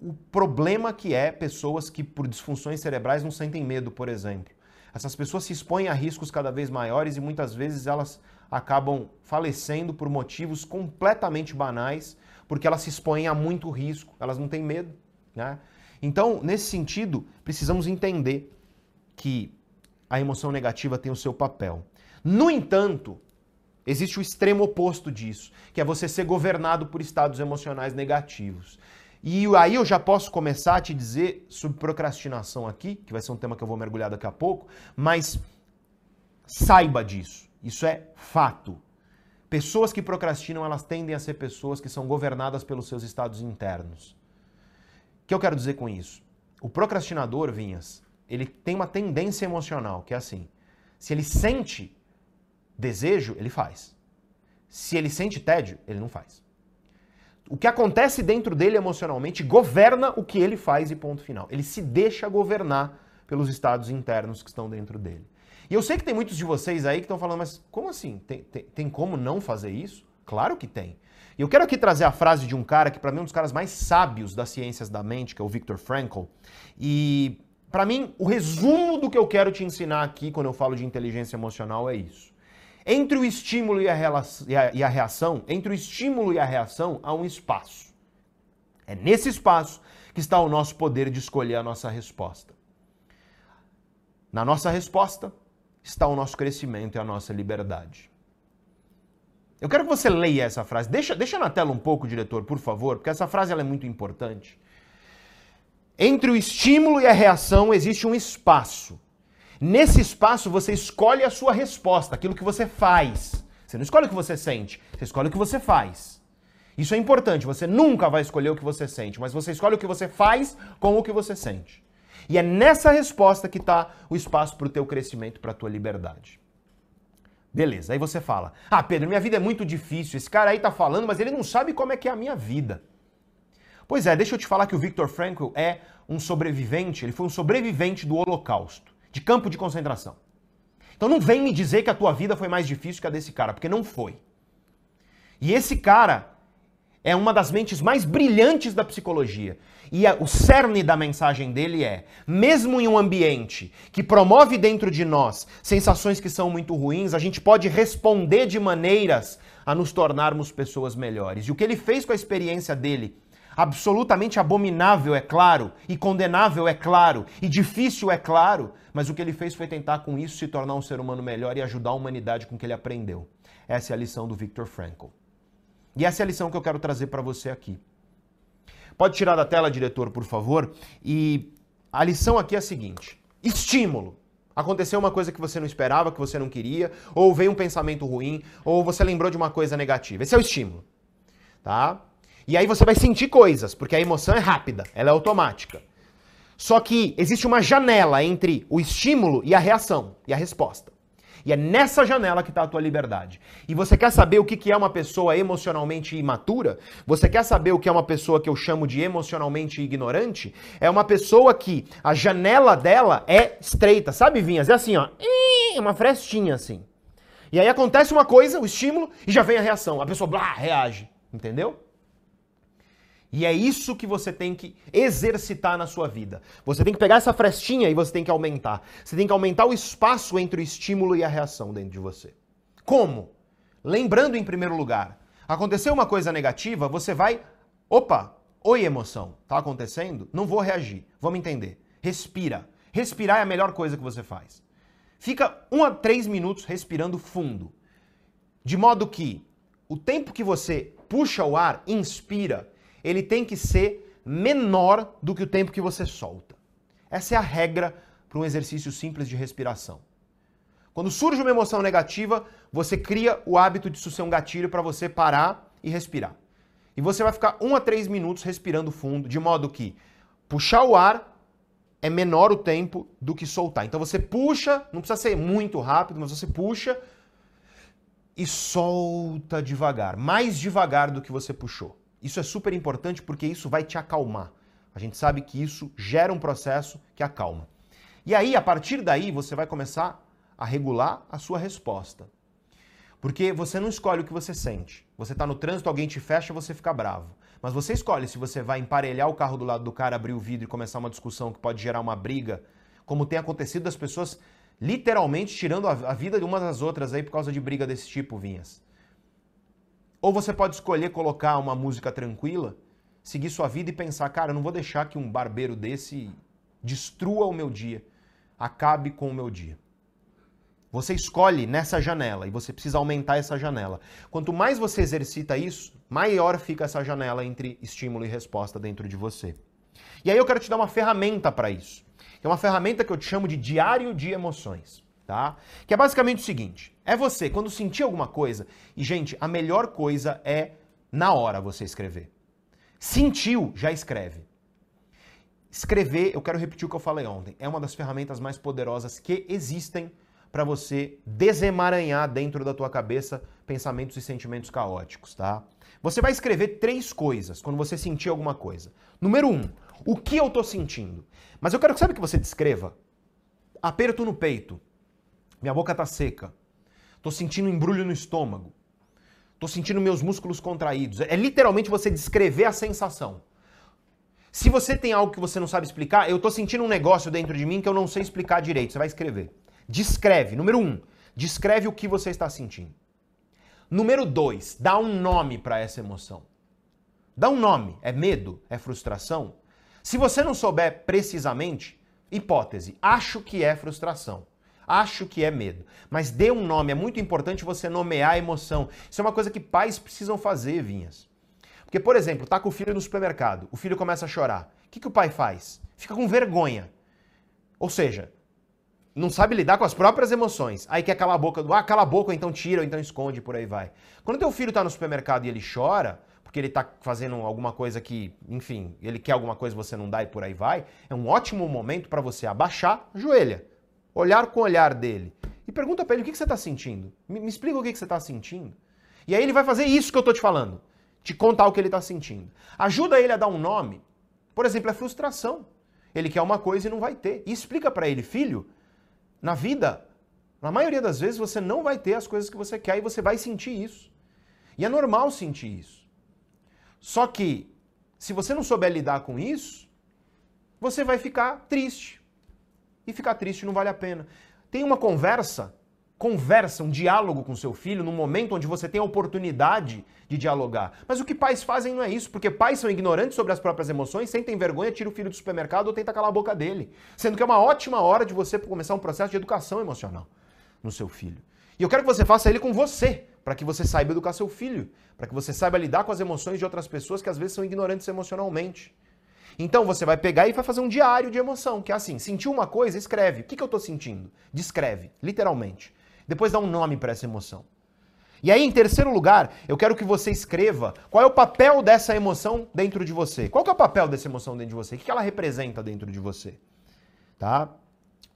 o problema que é pessoas que por disfunções cerebrais não sentem medo, por exemplo. Essas pessoas se expõem a riscos cada vez maiores e muitas vezes elas acabam falecendo por motivos completamente banais, porque elas se expõem a muito risco, elas não têm medo, né? Então, nesse sentido, precisamos entender que a emoção negativa tem o seu papel. No entanto, existe o extremo oposto disso, que é você ser governado por estados emocionais negativos. E aí eu já posso começar a te dizer sobre procrastinação aqui, que vai ser um tema que eu vou mergulhar daqui a pouco, mas saiba disso. Isso é fato. Pessoas que procrastinam, elas tendem a ser pessoas que são governadas pelos seus estados internos que eu quero dizer com isso? O procrastinador, Vinhas, ele tem uma tendência emocional, que é assim: se ele sente desejo, ele faz. Se ele sente tédio, ele não faz. O que acontece dentro dele emocionalmente governa o que ele faz e ponto final. Ele se deixa governar pelos estados internos que estão dentro dele. E eu sei que tem muitos de vocês aí que estão falando, mas como assim? Tem, tem, tem como não fazer isso? Claro que tem. E eu quero aqui trazer a frase de um cara que para mim é um dos caras mais sábios das ciências da mente, que é o Viktor Frankl. E Para mim, o resumo do que eu quero te ensinar aqui quando eu falo de inteligência emocional é isso. Entre o estímulo e a, e a reação, entre o estímulo e a reação, há um espaço. É nesse espaço que está o nosso poder de escolher a nossa resposta. Na nossa resposta está o nosso crescimento e a nossa liberdade. Eu quero que você leia essa frase. Deixa, deixa na tela um pouco, diretor, por favor, porque essa frase é muito importante. Entre o estímulo e a reação existe um espaço. Nesse espaço você escolhe a sua resposta, aquilo que você faz. Você não escolhe o que você sente, você escolhe o que você faz. Isso é importante, você nunca vai escolher o que você sente, mas você escolhe o que você faz com o que você sente. E é nessa resposta que está o espaço para o teu crescimento, para a tua liberdade. Beleza, aí você fala: Ah, Pedro, minha vida é muito difícil. Esse cara aí tá falando, mas ele não sabe como é que é a minha vida. Pois é, deixa eu te falar que o Viktor Frankl é um sobrevivente, ele foi um sobrevivente do Holocausto, de campo de concentração. Então não vem me dizer que a tua vida foi mais difícil que a desse cara, porque não foi. E esse cara é uma das mentes mais brilhantes da psicologia. E a, o cerne da mensagem dele é: mesmo em um ambiente que promove dentro de nós sensações que são muito ruins, a gente pode responder de maneiras a nos tornarmos pessoas melhores. E o que ele fez com a experiência dele, absolutamente abominável, é claro, e condenável, é claro, e difícil, é claro, mas o que ele fez foi tentar com isso se tornar um ser humano melhor e ajudar a humanidade com o que ele aprendeu. Essa é a lição do Viktor Frankl. E essa é a lição que eu quero trazer para você aqui. Pode tirar da tela, diretor, por favor. E a lição aqui é a seguinte: estímulo. Aconteceu uma coisa que você não esperava, que você não queria, ou veio um pensamento ruim, ou você lembrou de uma coisa negativa. Esse é o estímulo. Tá? E aí você vai sentir coisas, porque a emoção é rápida, ela é automática. Só que existe uma janela entre o estímulo e a reação, e a resposta. E é nessa janela que está a tua liberdade. E você quer saber o que é uma pessoa emocionalmente imatura? Você quer saber o que é uma pessoa que eu chamo de emocionalmente ignorante? É uma pessoa que a janela dela é estreita, sabe, Vinhas? É assim, ó. Uma frestinha assim. E aí acontece uma coisa, o estímulo, e já vem a reação. A pessoa blá, reage. Entendeu? E é isso que você tem que exercitar na sua vida. Você tem que pegar essa frestinha e você tem que aumentar. Você tem que aumentar o espaço entre o estímulo e a reação dentro de você. Como? Lembrando em primeiro lugar, aconteceu uma coisa negativa, você vai, opa, oi emoção, tá acontecendo? Não vou reagir. Vamos entender. Respira. Respirar é a melhor coisa que você faz. Fica um a três minutos respirando fundo. De modo que o tempo que você puxa o ar, inspira, ele tem que ser menor do que o tempo que você solta. Essa é a regra para um exercício simples de respiração. Quando surge uma emoção negativa, você cria o hábito de ser um gatilho para você parar e respirar. E você vai ficar um a três minutos respirando fundo, de modo que puxar o ar é menor o tempo do que soltar. Então você puxa, não precisa ser muito rápido, mas você puxa e solta devagar, mais devagar do que você puxou. Isso é super importante porque isso vai te acalmar. A gente sabe que isso gera um processo que acalma. E aí, a partir daí, você vai começar a regular a sua resposta. Porque você não escolhe o que você sente. Você está no trânsito, alguém te fecha, você fica bravo. Mas você escolhe se você vai emparelhar o carro do lado do cara, abrir o vidro e começar uma discussão que pode gerar uma briga, como tem acontecido das pessoas literalmente tirando a vida de umas das outras aí por causa de briga desse tipo, Vinhas. Ou você pode escolher colocar uma música tranquila, seguir sua vida e pensar, cara, eu não vou deixar que um barbeiro desse destrua o meu dia, acabe com o meu dia. Você escolhe nessa janela e você precisa aumentar essa janela. Quanto mais você exercita isso, maior fica essa janela entre estímulo e resposta dentro de você. E aí eu quero te dar uma ferramenta para isso. É uma ferramenta que eu te chamo de diário de emoções tá? Que é basicamente o seguinte: é você, quando sentir alguma coisa, e gente, a melhor coisa é na hora você escrever. Sentiu, já escreve. Escrever, eu quero repetir o que eu falei ontem, é uma das ferramentas mais poderosas que existem para você desemaranhar dentro da tua cabeça pensamentos e sentimentos caóticos, tá? Você vai escrever três coisas quando você sentir alguma coisa. Número um, o que eu tô sentindo? Mas eu quero que sabe que você descreva? Aperto no peito, minha boca tá seca. Tô sentindo um embrulho no estômago. Tô sentindo meus músculos contraídos. É literalmente você descrever a sensação. Se você tem algo que você não sabe explicar, eu tô sentindo um negócio dentro de mim que eu não sei explicar direito. Você vai escrever. Descreve. Número um, descreve o que você está sentindo. Número dois, dá um nome para essa emoção. Dá um nome. É medo? É frustração? Se você não souber precisamente, hipótese, acho que é frustração. Acho que é medo. Mas dê um nome. É muito importante você nomear a emoção. Isso é uma coisa que pais precisam fazer, Vinhas. Porque, por exemplo, tá com o filho no supermercado, o filho começa a chorar. O que, que o pai faz? Fica com vergonha. Ou seja, não sabe lidar com as próprias emoções. Aí quer calar a boca, ah, cala a boca, então tira, ou então esconde, por aí vai. Quando teu filho tá no supermercado e ele chora, porque ele tá fazendo alguma coisa que, enfim, ele quer alguma coisa você não dá e por aí vai, é um ótimo momento para você abaixar, joelha, olhar com o olhar dele e pergunta para ele o que, que você está sentindo. Me, me, explica o que, que você está sentindo. E aí ele vai fazer isso que eu tô te falando te contar o que ele está sentindo. Ajuda ele a dar um nome. Por exemplo, é frustração. Ele quer uma coisa e não vai ter. E explica para ele, filho, na vida, na maioria das vezes você não vai ter as coisas que você quer e você vai sentir isso. E é normal sentir isso. Só que, se você não souber lidar com isso, você vai ficar triste. E ficar triste não vale a pena. Tem uma conversa conversa, um diálogo com seu filho num momento onde você tem a oportunidade de dialogar. Mas o que pais fazem não é isso, porque pais são ignorantes sobre as próprias emoções, sentem vergonha, tira o filho do supermercado ou tenta calar a boca dele. Sendo que é uma ótima hora de você começar um processo de educação emocional no seu filho. E eu quero que você faça ele com você, para que você saiba educar seu filho, para que você saiba lidar com as emoções de outras pessoas que às vezes são ignorantes emocionalmente. Então você vai pegar e vai fazer um diário de emoção, que é assim: sentiu uma coisa, escreve. O que, que eu estou sentindo? Descreve, literalmente. Depois dá um nome para essa emoção. E aí, em terceiro lugar, eu quero que você escreva qual é o papel dessa emoção dentro de você. Qual é o papel dessa emoção dentro de você? O que ela representa dentro de você? Tá?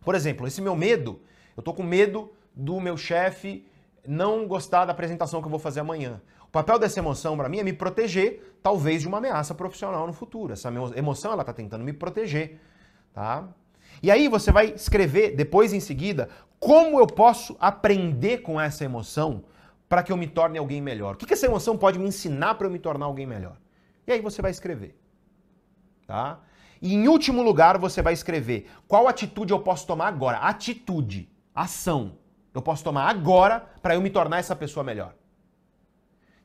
Por exemplo, esse meu medo, eu tô com medo do meu chefe não gostar da apresentação que eu vou fazer amanhã. Papel dessa emoção para mim é me proteger, talvez, de uma ameaça profissional no futuro. Essa emoção, ela tá tentando me proteger, tá? E aí você vai escrever depois em seguida como eu posso aprender com essa emoção para que eu me torne alguém melhor. O que, que essa emoção pode me ensinar para eu me tornar alguém melhor? E aí você vai escrever. Tá? E em último lugar, você vai escrever qual atitude eu posso tomar agora. Atitude, ação. Eu posso tomar agora para eu me tornar essa pessoa melhor.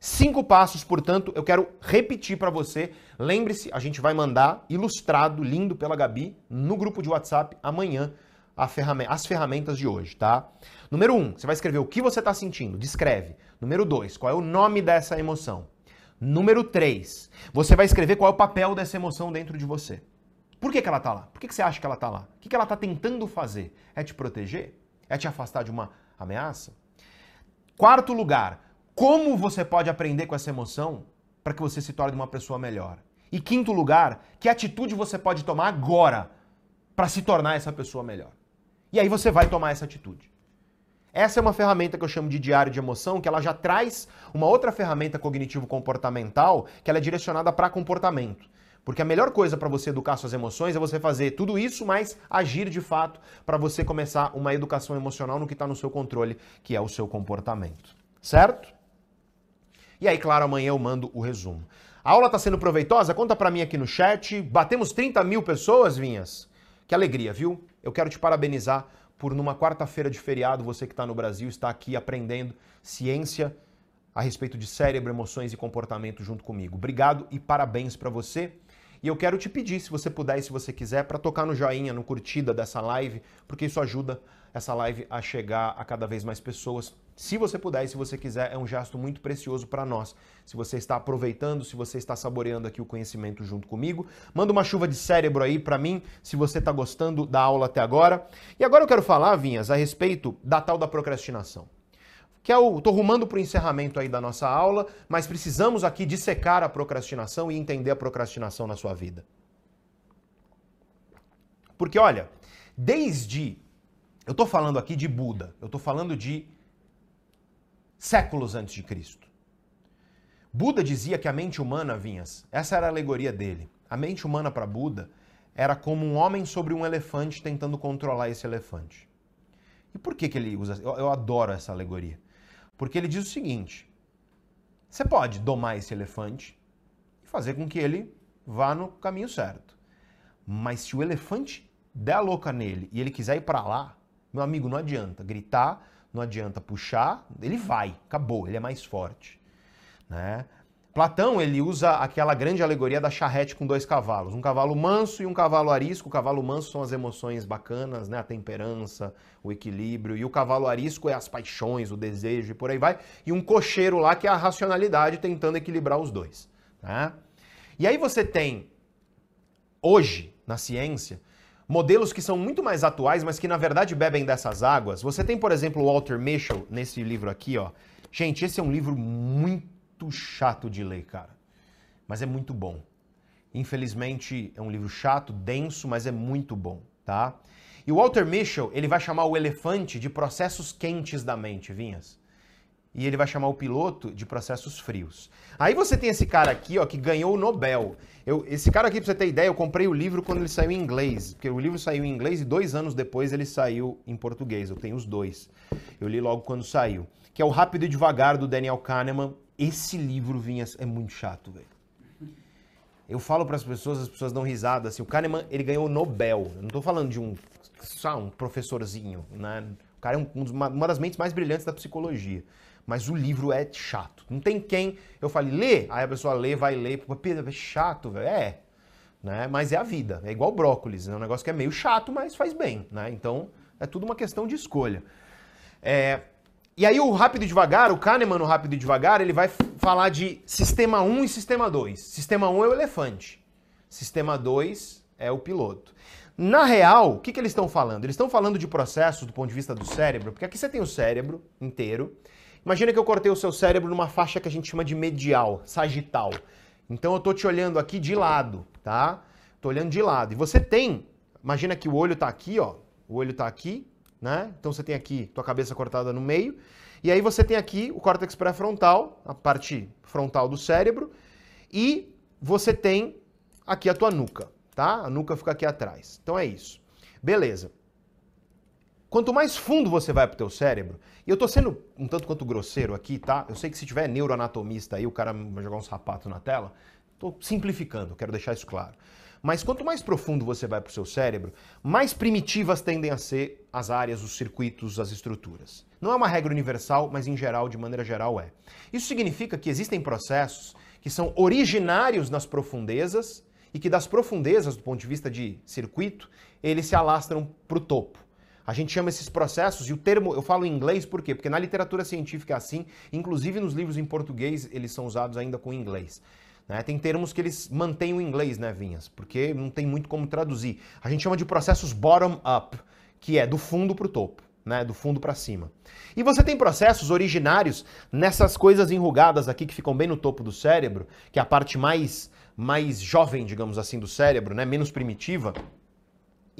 Cinco passos, portanto, eu quero repetir para você. Lembre-se, a gente vai mandar ilustrado, lindo pela Gabi, no grupo de WhatsApp amanhã, as ferramentas de hoje, tá? Número um, você vai escrever o que você está sentindo, descreve. Número dois, qual é o nome dessa emoção. Número três, você vai escrever qual é o papel dessa emoção dentro de você. Por que, que ela está lá? Por que, que você acha que ela está lá? O que, que ela está tentando fazer? É te proteger? É te afastar de uma ameaça? Quarto lugar, como você pode aprender com essa emoção para que você se torne uma pessoa melhor? E quinto lugar, que atitude você pode tomar agora para se tornar essa pessoa melhor? E aí você vai tomar essa atitude. Essa é uma ferramenta que eu chamo de diário de emoção, que ela já traz uma outra ferramenta cognitivo-comportamental, que ela é direcionada para comportamento. Porque a melhor coisa para você educar suas emoções é você fazer tudo isso, mas agir de fato para você começar uma educação emocional no que está no seu controle, que é o seu comportamento. Certo? E aí, claro, amanhã eu mando o resumo. A aula está sendo proveitosa? Conta para mim aqui no chat. Batemos 30 mil pessoas, Vinhas? Que alegria, viu? Eu quero te parabenizar por numa quarta-feira de feriado, você que está no Brasil, está aqui aprendendo ciência a respeito de cérebro, emoções e comportamento junto comigo. Obrigado e parabéns para você. E eu quero te pedir, se você puder e se você quiser, para tocar no joinha, no curtida dessa live, porque isso ajuda essa live a chegar a cada vez mais pessoas. Se você puder e se você quiser, é um gesto muito precioso para nós. Se você está aproveitando, se você está saboreando aqui o conhecimento junto comigo, manda uma chuva de cérebro aí para mim, se você está gostando da aula até agora. E agora eu quero falar, Vinhas, a respeito da tal da procrastinação. Que é tô rumando para o encerramento aí da nossa aula, mas precisamos aqui dissecar a procrastinação e entender a procrastinação na sua vida. Porque olha, desde eu estou falando aqui de Buda, eu estou falando de séculos antes de Cristo. Buda dizia que a mente humana, Vinhas, essa era a alegoria dele. A mente humana para Buda era como um homem sobre um elefante tentando controlar esse elefante. E por que, que ele usa? Eu, eu adoro essa alegoria. Porque ele diz o seguinte: você pode domar esse elefante e fazer com que ele vá no caminho certo. Mas se o elefante der a louca nele e ele quiser ir para lá, meu amigo, não adianta gritar, não adianta puxar, ele vai, acabou, ele é mais forte. Né? Platão ele usa aquela grande alegoria da charrete com dois cavalos, um cavalo manso e um cavalo arisco. O cavalo manso são as emoções bacanas, né? a temperança, o equilíbrio, e o cavalo arisco é as paixões, o desejo e por aí vai. E um cocheiro lá que é a racionalidade tentando equilibrar os dois. Né? E aí você tem hoje na ciência modelos que são muito mais atuais, mas que na verdade bebem dessas águas. Você tem, por exemplo, o Walter Mischel nesse livro aqui, ó. Gente, esse é um livro muito chato de ler, cara. Mas é muito bom. Infelizmente, é um livro chato, denso, mas é muito bom, tá? E o Walter Mischel, ele vai chamar o elefante de processos quentes da mente, Vinhas e ele vai chamar o piloto de processos frios. Aí você tem esse cara aqui, ó, que ganhou o Nobel. Eu, esse cara aqui, pra você ter ideia, eu comprei o livro quando ele saiu em inglês, porque o livro saiu em inglês e dois anos depois ele saiu em português. Eu tenho os dois. Eu li logo quando saiu. Que é o Rápido e Devagar, do Daniel Kahneman. Esse livro vinha... é muito chato, velho. Eu falo para as pessoas, as pessoas dão risada, assim, o Kahneman, ele ganhou o Nobel. Eu não tô falando de um, só um professorzinho, né? O cara é um, uma, uma das mentes mais brilhantes da psicologia mas o livro é chato. Não tem quem eu fale, lê, aí a pessoa lê, vai ler, Pedro, é chato, velho. É, né? Mas é a vida, é igual brócolis, é né? um negócio que é meio chato, mas faz bem, né? Então é tudo uma questão de escolha. É... E aí o Rápido e Devagar, o Kahneman no Rápido e Devagar, ele vai falar de sistema 1 e sistema 2. Sistema 1 é o elefante, sistema 2 é o piloto. Na real, o que, que eles estão falando? Eles estão falando de processos do ponto de vista do cérebro, porque aqui você tem o cérebro inteiro, Imagina que eu cortei o seu cérebro numa faixa que a gente chama de medial, sagital. Então eu estou te olhando aqui de lado, tá? Estou olhando de lado. E você tem, imagina que o olho está aqui, ó. O olho está aqui, né? Então você tem aqui tua cabeça cortada no meio. E aí você tem aqui o córtex pré-frontal, a parte frontal do cérebro. E você tem aqui a tua nuca, tá? A nuca fica aqui atrás. Então é isso. Beleza. Quanto mais fundo você vai pro teu cérebro, e eu tô sendo um tanto quanto grosseiro aqui, tá? Eu sei que se tiver neuroanatomista aí, o cara vai jogar um sapato na tela. Tô simplificando, quero deixar isso claro. Mas quanto mais profundo você vai pro seu cérebro, mais primitivas tendem a ser as áreas, os circuitos, as estruturas. Não é uma regra universal, mas em geral, de maneira geral, é. Isso significa que existem processos que são originários nas profundezas e que das profundezas, do ponto de vista de circuito, eles se alastram para o topo. A gente chama esses processos, e o termo, eu falo em inglês por quê? Porque na literatura científica é assim, inclusive nos livros em português eles são usados ainda com inglês. Né? Tem termos que eles mantêm o inglês, né, Vinhas? Porque não tem muito como traduzir. A gente chama de processos bottom-up, que é do fundo para o topo. Né, do fundo para cima. E você tem processos originários nessas coisas enrugadas aqui que ficam bem no topo do cérebro, que é a parte mais mais jovem, digamos assim, do cérebro, né, menos primitiva,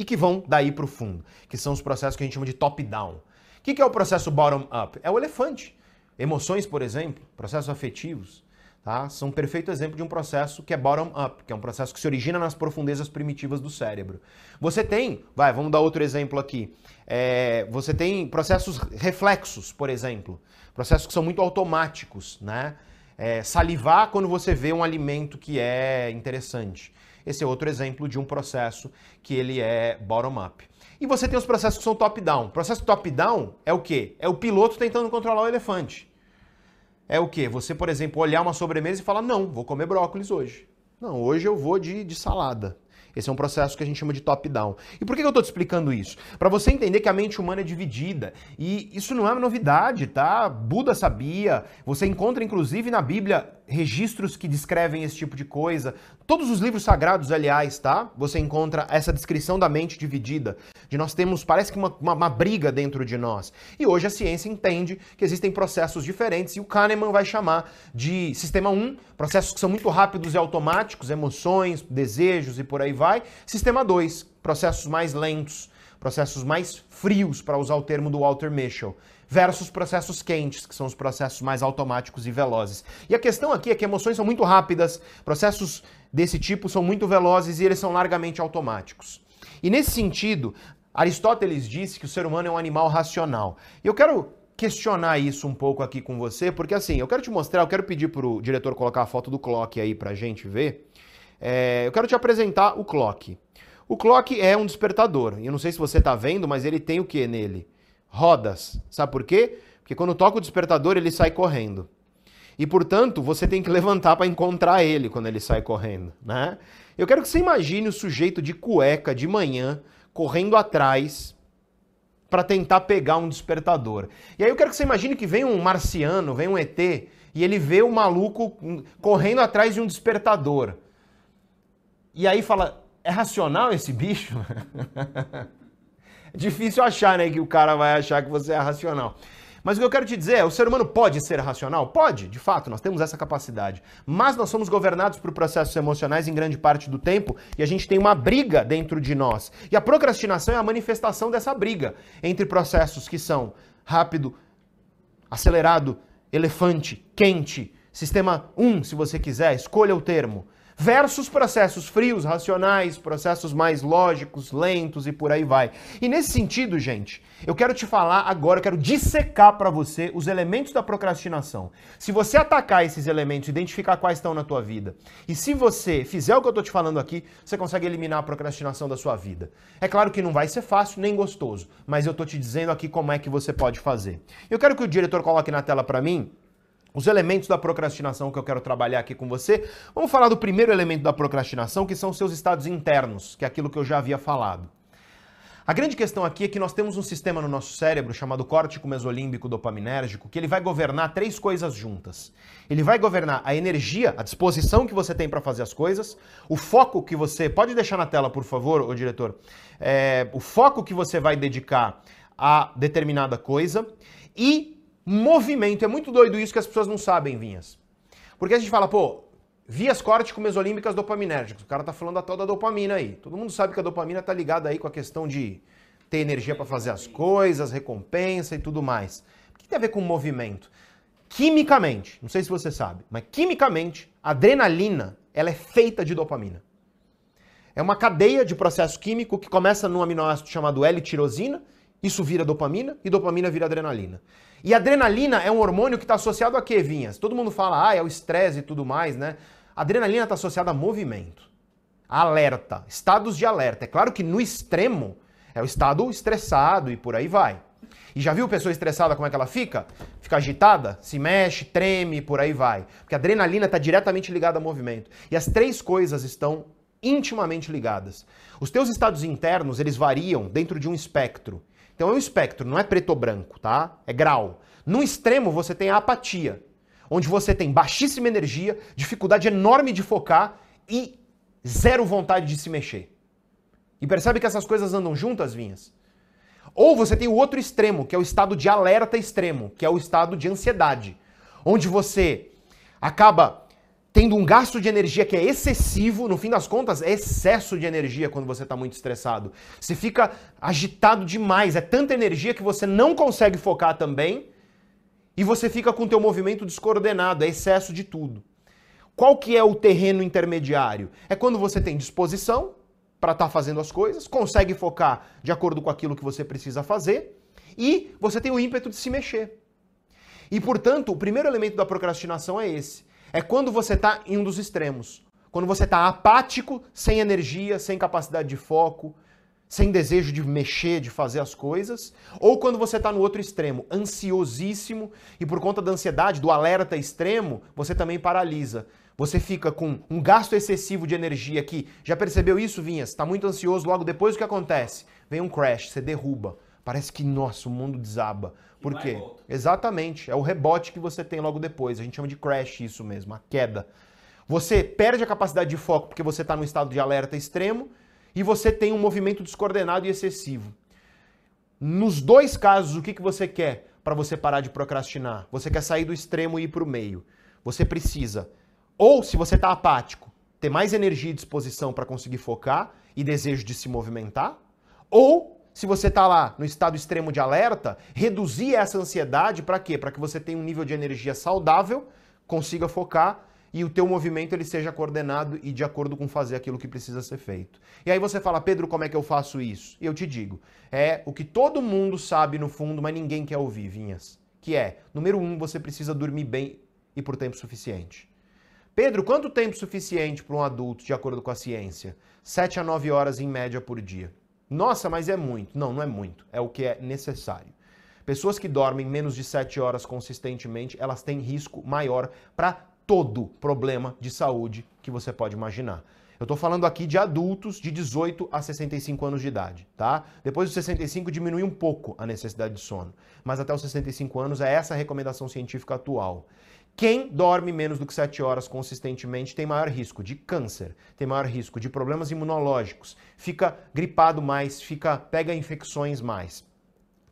e que vão daí para o fundo, que são os processos que a gente chama de top-down. O que, é o processo bottom-up? É o elefante. Emoções, por exemplo, processos afetivos, tá? são um perfeito exemplo de um processo que é bottom-up, que é um processo que se origina nas profundezas primitivas do cérebro. Você tem, vai, vamos dar outro exemplo aqui. É, você tem processos reflexos, por exemplo, processos que são muito automáticos, né? É, salivar quando você vê um alimento que é interessante. Esse é outro exemplo de um processo que ele é bottom-up. E você tem os processos que são top-down. Processo top-down é o quê? É o piloto tentando controlar o elefante. É o quê? Você, por exemplo, olhar uma sobremesa e falar: não, vou comer brócolis hoje. Não, hoje eu vou de, de salada. Esse é um processo que a gente chama de top-down. E por que eu estou te explicando isso? Para você entender que a mente humana é dividida. E isso não é uma novidade, tá? Buda sabia. Você encontra, inclusive, na Bíblia registros que descrevem esse tipo de coisa. Todos os livros sagrados, aliás, tá? Você encontra essa descrição da mente dividida. De nós temos, parece que uma, uma, uma, briga dentro de nós. E hoje a ciência entende que existem processos diferentes e o Kahneman vai chamar de sistema 1, processos que são muito rápidos e automáticos, emoções, desejos e por aí vai. Sistema 2, processos mais lentos, processos mais frios, para usar o termo do Walter Mischel versus processos quentes, que são os processos mais automáticos e velozes. E a questão aqui é que emoções são muito rápidas, processos desse tipo são muito velozes e eles são largamente automáticos. E nesse sentido, Aristóteles disse que o ser humano é um animal racional. Eu quero questionar isso um pouco aqui com você, porque assim, eu quero te mostrar, eu quero pedir para o diretor colocar a foto do Clock aí para a gente ver. É, eu quero te apresentar o clock. O clock é um despertador. E eu não sei se você está vendo, mas ele tem o que nele? Rodas. Sabe por quê? Porque quando toca o despertador, ele sai correndo. E, portanto, você tem que levantar para encontrar ele quando ele sai correndo, né? Eu quero que você imagine o sujeito de cueca de manhã correndo atrás para tentar pegar um despertador. E aí eu quero que você imagine que vem um marciano, vem um ET, e ele vê o maluco correndo atrás de um despertador. E aí fala: é racional esse bicho? difícil achar, né, que o cara vai achar que você é racional. Mas o que eu quero te dizer é, o ser humano pode ser racional? Pode, de fato, nós temos essa capacidade. Mas nós somos governados por processos emocionais em grande parte do tempo e a gente tem uma briga dentro de nós. E a procrastinação é a manifestação dessa briga entre processos que são rápido, acelerado, elefante, quente, sistema 1, se você quiser, escolha o termo versus processos frios, racionais, processos mais lógicos, lentos e por aí vai. E nesse sentido, gente, eu quero te falar agora, eu quero dissecar para você os elementos da procrastinação. Se você atacar esses elementos, identificar quais estão na tua vida, e se você fizer o que eu tô te falando aqui, você consegue eliminar a procrastinação da sua vida. É claro que não vai ser fácil nem gostoso, mas eu tô te dizendo aqui como é que você pode fazer. Eu quero que o diretor coloque na tela para mim os elementos da procrastinação que eu quero trabalhar aqui com você. Vamos falar do primeiro elemento da procrastinação, que são seus estados internos, que é aquilo que eu já havia falado. A grande questão aqui é que nós temos um sistema no nosso cérebro chamado córtico mesolímbico dopaminérgico, que ele vai governar três coisas juntas. Ele vai governar a energia, a disposição que você tem para fazer as coisas, o foco que você. Pode deixar na tela, por favor, o diretor. É, o foco que você vai dedicar a determinada coisa e movimento. É muito doido isso que as pessoas não sabem, Vinhas. Porque a gente fala, pô, vias córtico-mesolímbicas dopaminérgicas. O cara tá falando da tal da dopamina aí. Todo mundo sabe que a dopamina tá ligada aí com a questão de ter energia para fazer as coisas, recompensa e tudo mais. O que tem a ver com movimento? Quimicamente, não sei se você sabe, mas quimicamente, a adrenalina, ela é feita de dopamina. É uma cadeia de processo químico que começa num aminoácido chamado L-tirosina, isso vira dopamina e dopamina vira adrenalina. E adrenalina é um hormônio que está associado a quê, Vinhas? Todo mundo fala, ah, é o estresse e tudo mais, né? adrenalina está associada a movimento, a alerta, estados de alerta. É claro que no extremo é o estado estressado e por aí vai. E já viu pessoa estressada como é que ela fica? Fica agitada, se mexe, treme, por aí vai. Porque a adrenalina está diretamente ligada ao movimento. E as três coisas estão intimamente ligadas. Os teus estados internos, eles variam dentro de um espectro. Então é um espectro, não é preto ou branco, tá? É grau. No extremo você tem a apatia, onde você tem baixíssima energia, dificuldade enorme de focar e zero vontade de se mexer. E percebe que essas coisas andam juntas, Vinhas? Ou você tem o outro extremo, que é o estado de alerta extremo, que é o estado de ansiedade, onde você acaba tendo um gasto de energia que é excessivo, no fim das contas, é excesso de energia quando você está muito estressado. Você fica agitado demais, é tanta energia que você não consegue focar também e você fica com o teu movimento descoordenado, é excesso de tudo. Qual que é o terreno intermediário? É quando você tem disposição para estar tá fazendo as coisas, consegue focar de acordo com aquilo que você precisa fazer e você tem o ímpeto de se mexer. E, portanto, o primeiro elemento da procrastinação é esse é quando você está em um dos extremos. Quando você está apático, sem energia, sem capacidade de foco, sem desejo de mexer, de fazer as coisas, ou quando você está no outro extremo, ansiosíssimo e por conta da ansiedade, do alerta extremo, você também paralisa. Você fica com um gasto excessivo de energia que já percebeu isso, Vinhas? Está muito ansioso, logo depois o que acontece? Vem um crash, você derruba. Parece que, nossa, o mundo desaba. Por quê? Exatamente. É o rebote que você tem logo depois. A gente chama de crash isso mesmo, a queda. Você perde a capacidade de foco porque você está no estado de alerta extremo e você tem um movimento descoordenado e excessivo. Nos dois casos, o que, que você quer para você parar de procrastinar? Você quer sair do extremo e ir para o meio. Você precisa, ou se você está apático, ter mais energia e disposição para conseguir focar e desejo de se movimentar, ou se você está lá no estado extremo de alerta, reduzir essa ansiedade para quê? Para que você tenha um nível de energia saudável, consiga focar e o teu movimento ele seja coordenado e de acordo com fazer aquilo que precisa ser feito. E aí você fala, Pedro, como é que eu faço isso? E eu te digo, é o que todo mundo sabe no fundo, mas ninguém quer ouvir, Vinhas. Que é, número um, você precisa dormir bem e por tempo suficiente. Pedro, quanto tempo suficiente para um adulto, de acordo com a ciência? 7 a 9 horas em média por dia. Nossa, mas é muito. Não, não é muito. É o que é necessário. Pessoas que dormem menos de 7 horas consistentemente, elas têm risco maior para todo problema de saúde que você pode imaginar. Eu estou falando aqui de adultos de 18 a 65 anos de idade, tá? Depois dos 65 diminui um pouco a necessidade de sono, mas até os 65 anos é essa a recomendação científica atual. Quem dorme menos do que 7 horas consistentemente tem maior risco de câncer, tem maior risco de problemas imunológicos, fica gripado mais, fica pega infecções mais.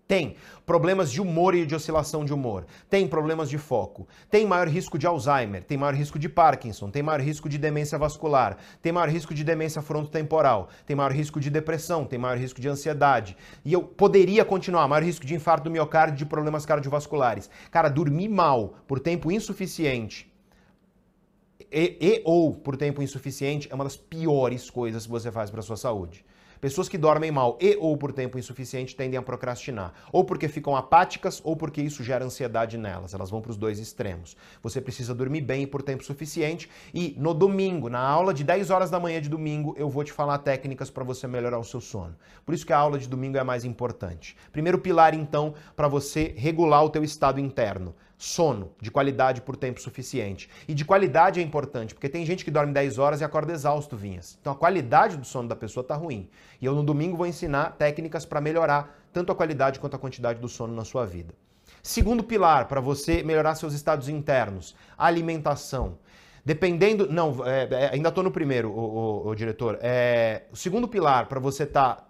Tem problemas de humor e de oscilação de humor. Tem problemas de foco. Tem maior risco de Alzheimer. Tem maior risco de Parkinson. Tem maior risco de demência vascular. Tem maior risco de demência frontotemporal. Tem maior risco de depressão. Tem maior risco de ansiedade. E eu poderia continuar. Maior risco de infarto do miocárdio, de problemas cardiovasculares. Cara, dormir mal por tempo insuficiente e, e ou por tempo insuficiente é uma das piores coisas que você faz para sua saúde. Pessoas que dormem mal e ou por tempo insuficiente tendem a procrastinar, ou porque ficam apáticas ou porque isso gera ansiedade nelas. Elas vão para os dois extremos. Você precisa dormir bem por tempo suficiente e no domingo, na aula de 10 horas da manhã de domingo, eu vou te falar técnicas para você melhorar o seu sono. Por isso que a aula de domingo é mais importante. Primeiro pilar então para você regular o teu estado interno sono de qualidade por tempo suficiente. E de qualidade é importante, porque tem gente que dorme 10 horas e acorda exausto, Vinhas. Então a qualidade do sono da pessoa está ruim. E eu no domingo vou ensinar técnicas para melhorar tanto a qualidade quanto a quantidade do sono na sua vida. Segundo pilar para você melhorar seus estados internos, alimentação. Dependendo. Não, é, é, ainda estou no primeiro, o, o, o diretor. É, o segundo pilar para você estar tá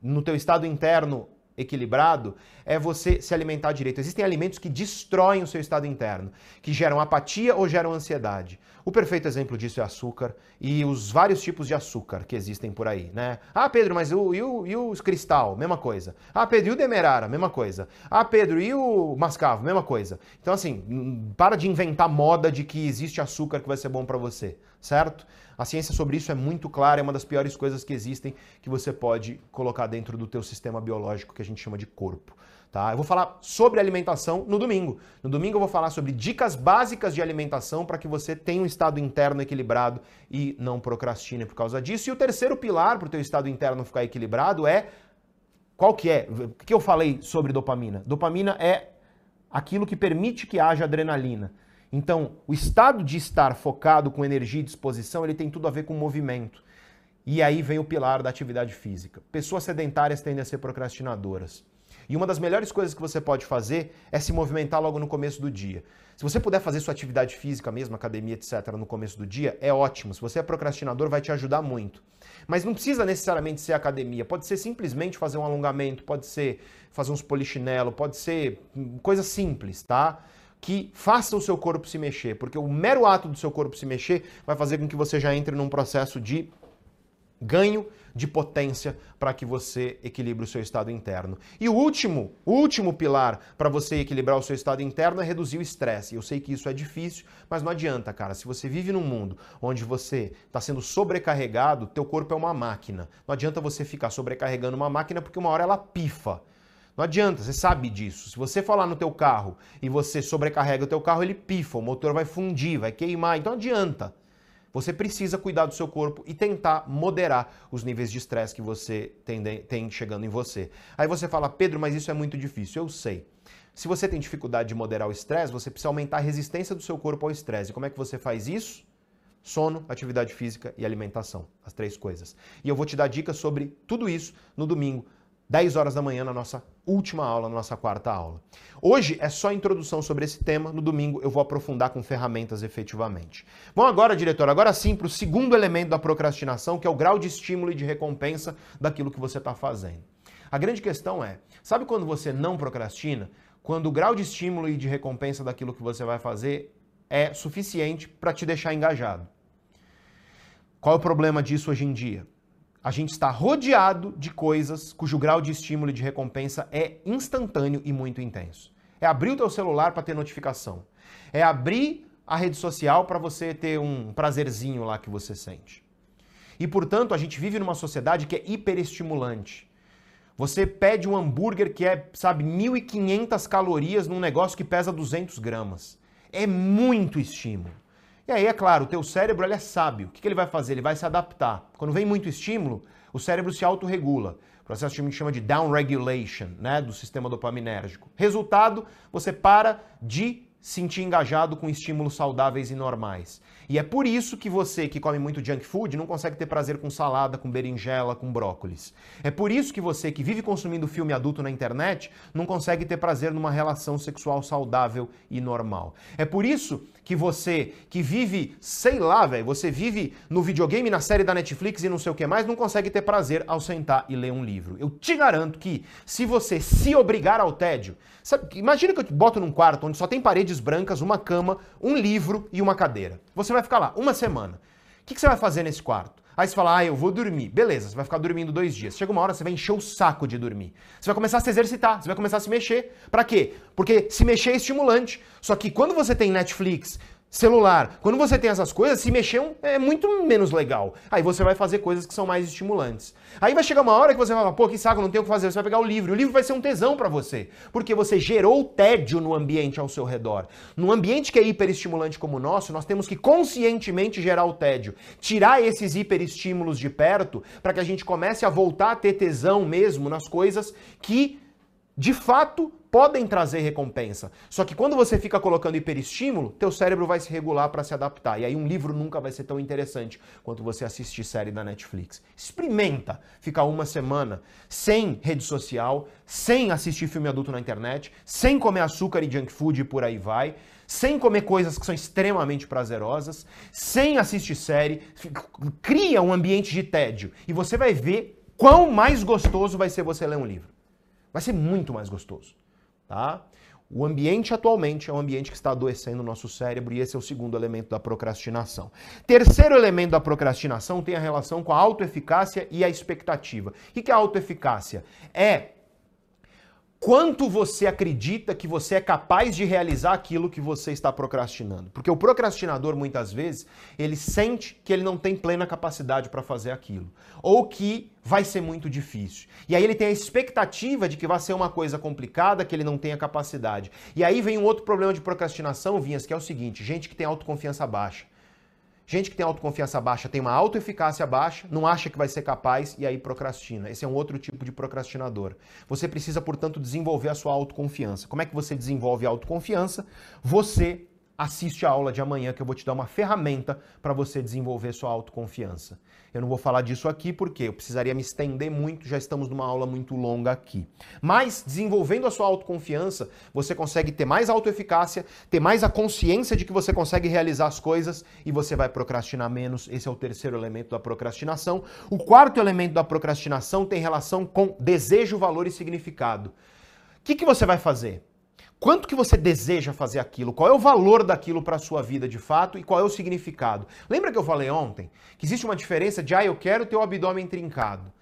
no teu estado interno equilibrado é você se alimentar direito. Existem alimentos que destroem o seu estado interno, que geram apatia ou geram ansiedade. O perfeito exemplo disso é açúcar e os vários tipos de açúcar que existem por aí, né? Ah, Pedro, mas o, e, o, e o cristal? Mesma coisa. Ah, Pedro, e o demerara? Mesma coisa. Ah, Pedro, e o mascavo? Mesma coisa. Então, assim, para de inventar moda de que existe açúcar que vai ser bom para você, certo? A ciência sobre isso é muito clara, é uma das piores coisas que existem que você pode colocar dentro do teu sistema biológico que a gente chama de corpo. Tá? Eu vou falar sobre alimentação no domingo. No domingo eu vou falar sobre dicas básicas de alimentação para que você tenha um estado interno equilibrado e não procrastine por causa disso. E o terceiro pilar para o teu estado interno ficar equilibrado é qual que é? O que eu falei sobre dopamina? Dopamina é aquilo que permite que haja adrenalina. Então, o estado de estar focado com energia e disposição, ele tem tudo a ver com movimento. E aí vem o pilar da atividade física. Pessoas sedentárias tendem a ser procrastinadoras. E uma das melhores coisas que você pode fazer é se movimentar logo no começo do dia. Se você puder fazer sua atividade física mesmo, academia, etc., no começo do dia, é ótimo. Se você é procrastinador, vai te ajudar muito. Mas não precisa necessariamente ser academia. Pode ser simplesmente fazer um alongamento, pode ser fazer uns polichinelo, pode ser coisa simples, tá? Que faça o seu corpo se mexer, porque o mero ato do seu corpo se mexer vai fazer com que você já entre num processo de ganho de potência para que você equilibre o seu estado interno. E o último, último pilar para você equilibrar o seu estado interno é reduzir o estresse. Eu sei que isso é difícil, mas não adianta, cara. Se você vive num mundo onde você está sendo sobrecarregado, teu corpo é uma máquina. Não adianta você ficar sobrecarregando uma máquina porque uma hora ela pifa. Não adianta, você sabe disso. Se você falar no teu carro e você sobrecarrega o teu carro, ele pifa, o motor vai fundir, vai queimar, então adianta. Você precisa cuidar do seu corpo e tentar moderar os níveis de estresse que você tem, tem chegando em você. Aí você fala, Pedro, mas isso é muito difícil. Eu sei. Se você tem dificuldade de moderar o estresse, você precisa aumentar a resistência do seu corpo ao estresse. E como é que você faz isso? Sono, atividade física e alimentação. As três coisas. E eu vou te dar dicas sobre tudo isso no domingo 10 horas da manhã na nossa última aula, na nossa quarta aula. Hoje é só introdução sobre esse tema, no domingo eu vou aprofundar com ferramentas efetivamente. Vamos agora, diretor, agora sim para o segundo elemento da procrastinação, que é o grau de estímulo e de recompensa daquilo que você está fazendo. A grande questão é, sabe quando você não procrastina? Quando o grau de estímulo e de recompensa daquilo que você vai fazer é suficiente para te deixar engajado. Qual é o problema disso hoje em dia? A gente está rodeado de coisas cujo grau de estímulo e de recompensa é instantâneo e muito intenso. É abrir o teu celular para ter notificação. É abrir a rede social para você ter um prazerzinho lá que você sente. E portanto, a gente vive numa sociedade que é hiperestimulante. Você pede um hambúrguer que é, sabe, 1.500 calorias num negócio que pesa 200 gramas. É muito estímulo. E aí, é claro, o teu cérebro ele é sábio. O que, que ele vai fazer? Ele vai se adaptar. Quando vem muito estímulo, o cérebro se autorregula. O processo que a gente chama de downregulation, né, do sistema dopaminérgico. Resultado, você para de sentir engajado com estímulos saudáveis e normais. E é por isso que você que come muito junk food não consegue ter prazer com salada, com berinjela, com brócolis. É por isso que você que vive consumindo filme adulto na internet não consegue ter prazer numa relação sexual saudável e normal. É por isso que você que vive, sei lá, velho, você vive no videogame, na série da Netflix e não sei o que mais, não consegue ter prazer ao sentar e ler um livro. Eu te garanto que se você se obrigar ao tédio, sabe, imagina que eu te boto num quarto onde só tem paredes brancas, uma cama, um livro e uma cadeira. Você vai ficar lá uma semana. O que, que você vai fazer nesse quarto? Aí você fala, ah, eu vou dormir. Beleza, você vai ficar dormindo dois dias. Chega uma hora, você vai encher o saco de dormir. Você vai começar a se exercitar, você vai começar a se mexer. Para quê? Porque se mexer é estimulante. Só que quando você tem Netflix, celular. Quando você tem essas coisas, se mexer é muito menos legal. Aí você vai fazer coisas que são mais estimulantes. Aí vai chegar uma hora que você vai falar, pô, que saco, não tenho o que fazer. Você vai pegar o livro. O livro vai ser um tesão para você. Porque você gerou tédio no ambiente ao seu redor. Num ambiente que é hiperestimulante como o nosso, nós temos que conscientemente gerar o tédio. Tirar esses hiperestímulos de perto para que a gente comece a voltar a ter tesão mesmo nas coisas que, de fato, podem trazer recompensa. Só que quando você fica colocando hiperestímulo, teu cérebro vai se regular para se adaptar. E aí um livro nunca vai ser tão interessante quanto você assistir série da Netflix. Experimenta ficar uma semana sem rede social, sem assistir filme adulto na internet, sem comer açúcar e junk food e por aí vai sem comer coisas que são extremamente prazerosas, sem assistir série, cria um ambiente de tédio e você vai ver quão mais gostoso vai ser você ler um livro. Vai ser muito mais gostoso. Tá? O ambiente atualmente é um ambiente que está adoecendo o nosso cérebro e esse é o segundo elemento da procrastinação. Terceiro elemento da procrastinação tem a relação com a autoeficácia e a expectativa. O que é autoeficácia? É quanto você acredita que você é capaz de realizar aquilo que você está procrastinando. Porque o procrastinador, muitas vezes, ele sente que ele não tem plena capacidade para fazer aquilo. Ou que vai ser muito difícil. E aí ele tem a expectativa de que vai ser uma coisa complicada, que ele não tenha capacidade. E aí vem um outro problema de procrastinação, Vinhas, que é o seguinte: gente que tem autoconfiança baixa. Gente que tem autoconfiança baixa tem uma autoeficácia baixa, não acha que vai ser capaz e aí procrastina. Esse é um outro tipo de procrastinador. Você precisa, portanto, desenvolver a sua autoconfiança. Como é que você desenvolve a autoconfiança? Você assiste a aula de amanhã que eu vou te dar uma ferramenta para você desenvolver sua autoconfiança. Eu não vou falar disso aqui porque eu precisaria me estender muito, já estamos numa aula muito longa aqui. Mas desenvolvendo a sua autoconfiança, você consegue ter mais autoeficácia, ter mais a consciência de que você consegue realizar as coisas e você vai procrastinar menos. Esse é o terceiro elemento da procrastinação. O quarto elemento da procrastinação tem relação com desejo, valor e significado. O que, que você vai fazer? Quanto que você deseja fazer aquilo? Qual é o valor daquilo para a sua vida de fato e qual é o significado? Lembra que eu falei ontem que existe uma diferença de ah, eu quero ter o abdômen trincado.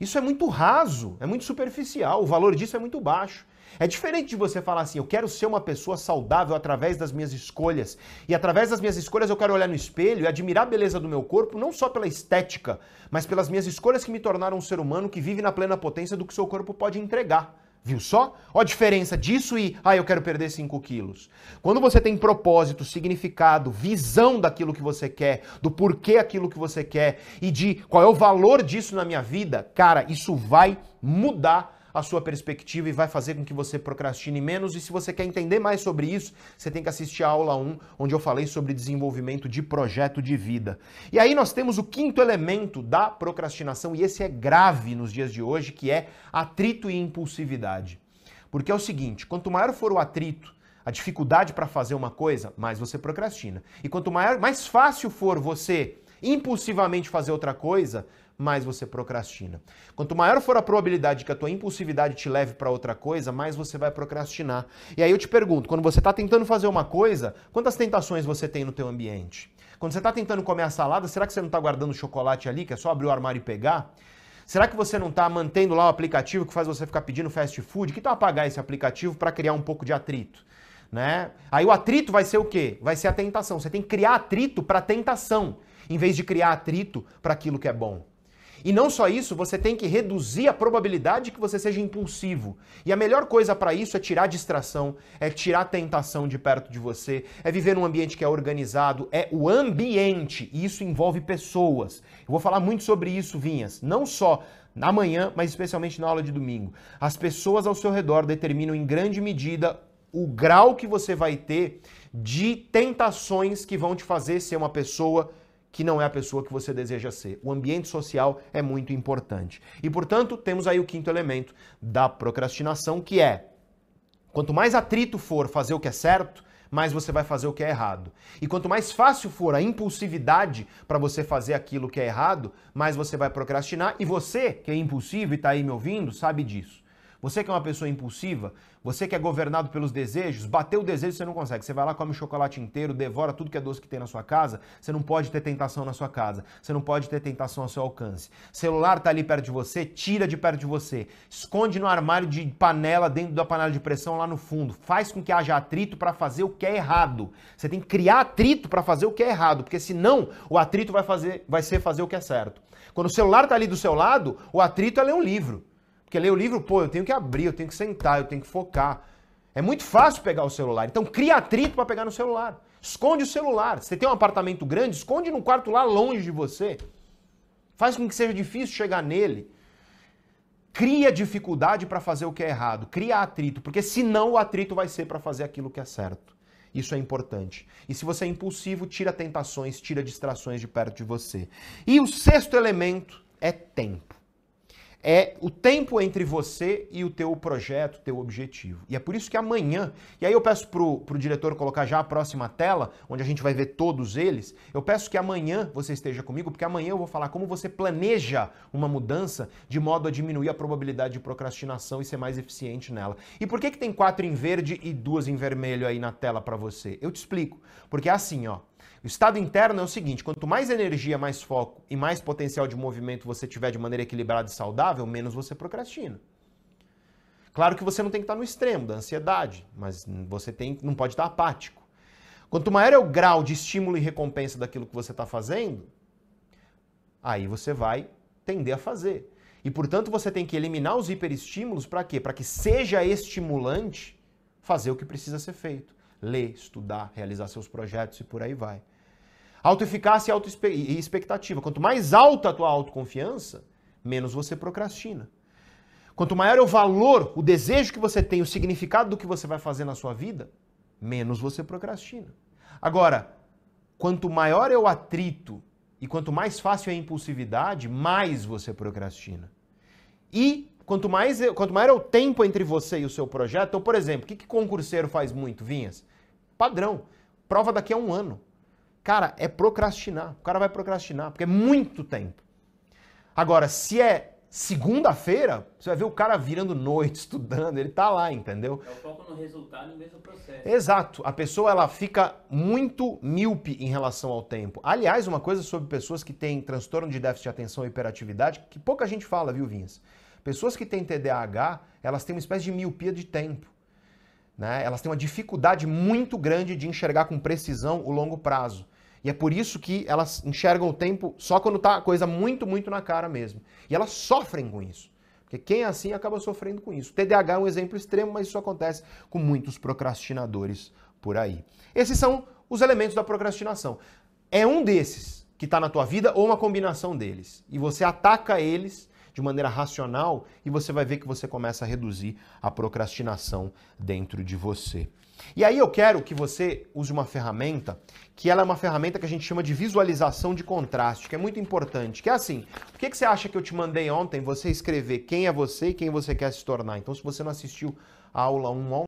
Isso é muito raso, é muito superficial, o valor disso é muito baixo. É diferente de você falar assim, eu quero ser uma pessoa saudável através das minhas escolhas. E através das minhas escolhas eu quero olhar no espelho e admirar a beleza do meu corpo, não só pela estética, mas pelas minhas escolhas que me tornaram um ser humano que vive na plena potência do que seu corpo pode entregar. Viu só? Olha a diferença disso e, ah, eu quero perder 5 quilos. Quando você tem propósito, significado, visão daquilo que você quer, do porquê aquilo que você quer e de qual é o valor disso na minha vida, cara, isso vai mudar a sua perspectiva e vai fazer com que você procrastine menos. E se você quer entender mais sobre isso, você tem que assistir a aula 1, onde eu falei sobre desenvolvimento de projeto de vida. E aí nós temos o quinto elemento da procrastinação, e esse é grave nos dias de hoje, que é atrito e impulsividade. Porque é o seguinte, quanto maior for o atrito, a dificuldade para fazer uma coisa, mais você procrastina. E quanto maior, mais fácil for você impulsivamente fazer outra coisa, mais você procrastina. Quanto maior for a probabilidade que a tua impulsividade te leve para outra coisa, mais você vai procrastinar. E aí eu te pergunto, quando você está tentando fazer uma coisa, quantas tentações você tem no teu ambiente? Quando você está tentando comer a salada, será que você não está guardando chocolate ali, que é só abrir o armário e pegar? Será que você não está mantendo lá o aplicativo que faz você ficar pedindo fast food? Que tal apagar esse aplicativo para criar um pouco de atrito? Né? Aí o atrito vai ser o quê? Vai ser a tentação. Você tem que criar atrito para tentação, em vez de criar atrito para aquilo que é bom. E não só isso, você tem que reduzir a probabilidade que você seja impulsivo. E a melhor coisa para isso é tirar distração, é tirar tentação de perto de você, é viver num ambiente que é organizado, é o ambiente, e isso envolve pessoas. Eu vou falar muito sobre isso, Vinhas, não só na manhã, mas especialmente na aula de domingo. As pessoas ao seu redor determinam em grande medida o grau que você vai ter de tentações que vão te fazer ser uma pessoa que não é a pessoa que você deseja ser. O ambiente social é muito importante. E, portanto, temos aí o quinto elemento da procrastinação, que é quanto mais atrito for fazer o que é certo, mais você vai fazer o que é errado. E quanto mais fácil for a impulsividade para você fazer aquilo que é errado, mais você vai procrastinar. E você, que é impulsivo e está aí me ouvindo, sabe disso. Você que é uma pessoa impulsiva, você que é governado pelos desejos, bateu o desejo você não consegue. Você vai lá, come o chocolate inteiro, devora tudo que é doce que tem na sua casa. Você não pode ter tentação na sua casa. Você não pode ter tentação ao seu alcance. Celular tá ali perto de você, tira de perto de você. Esconde no armário de panela, dentro da panela de pressão lá no fundo. Faz com que haja atrito para fazer o que é errado. Você tem que criar atrito para fazer o que é errado, porque senão o atrito vai fazer, vai ser fazer o que é certo. Quando o celular tá ali do seu lado, o atrito é ler um livro. Porque ler o livro, pô, eu tenho que abrir, eu tenho que sentar, eu tenho que focar. É muito fácil pegar o celular. Então cria atrito para pegar no celular. Esconde o celular. Se você tem um apartamento grande, esconde num quarto lá longe de você. Faz com que seja difícil chegar nele. Cria dificuldade para fazer o que é errado. Cria atrito, porque senão o atrito vai ser para fazer aquilo que é certo. Isso é importante. E se você é impulsivo, tira tentações, tira distrações de perto de você. E o sexto elemento é tempo é o tempo entre você e o teu projeto, teu objetivo. E é por isso que amanhã, e aí eu peço pro, pro diretor colocar já a próxima tela, onde a gente vai ver todos eles, eu peço que amanhã você esteja comigo, porque amanhã eu vou falar como você planeja uma mudança de modo a diminuir a probabilidade de procrastinação e ser mais eficiente nela. E por que que tem quatro em verde e duas em vermelho aí na tela para você? Eu te explico. Porque é assim, ó, o estado interno é o seguinte: quanto mais energia, mais foco e mais potencial de movimento você tiver de maneira equilibrada e saudável, menos você procrastina. Claro que você não tem que estar no extremo da ansiedade, mas você tem, não pode estar apático. Quanto maior é o grau de estímulo e recompensa daquilo que você está fazendo, aí você vai tender a fazer. E portanto você tem que eliminar os hiperestímulos para quê? Para que seja estimulante fazer o que precisa ser feito ler, estudar, realizar seus projetos e por aí vai. Autoeficácia e expectativa. Quanto mais alta a tua autoconfiança, menos você procrastina. Quanto maior é o valor, o desejo que você tem, o significado do que você vai fazer na sua vida, menos você procrastina. Agora, quanto maior é o atrito e quanto mais fácil é a impulsividade, mais você procrastina. E Quanto mais, quanto maior é o tempo entre você e o seu projeto, então, por exemplo, o que, que concurseiro faz muito, Vinhas? Padrão. Prova daqui a um ano. Cara, é procrastinar. O cara vai procrastinar, porque é muito tempo. Agora, se é segunda-feira, você vai ver o cara virando noite, estudando, ele tá lá, entendeu? É o foco no resultado em vez do processo. Exato. A pessoa ela fica muito míope em relação ao tempo. Aliás, uma coisa sobre pessoas que têm transtorno de déficit de atenção e hiperatividade, que pouca gente fala, viu, Vinhas? Pessoas que têm TDAH, elas têm uma espécie de miopia de tempo. Né? Elas têm uma dificuldade muito grande de enxergar com precisão o longo prazo. E é por isso que elas enxergam o tempo só quando está a coisa muito, muito na cara mesmo. E elas sofrem com isso. Porque quem é assim acaba sofrendo com isso. TDAH é um exemplo extremo, mas isso acontece com muitos procrastinadores por aí. Esses são os elementos da procrastinação. É um desses que está na tua vida ou uma combinação deles. E você ataca eles de maneira racional e você vai ver que você começa a reduzir a procrastinação dentro de você. E aí eu quero que você use uma ferramenta que ela é uma ferramenta que a gente chama de visualização de contraste, que é muito importante. Que é assim, por que, que você acha que eu te mandei ontem você escrever quem é você e quem você quer se tornar? Então, se você não assistiu a aula 1 ontem,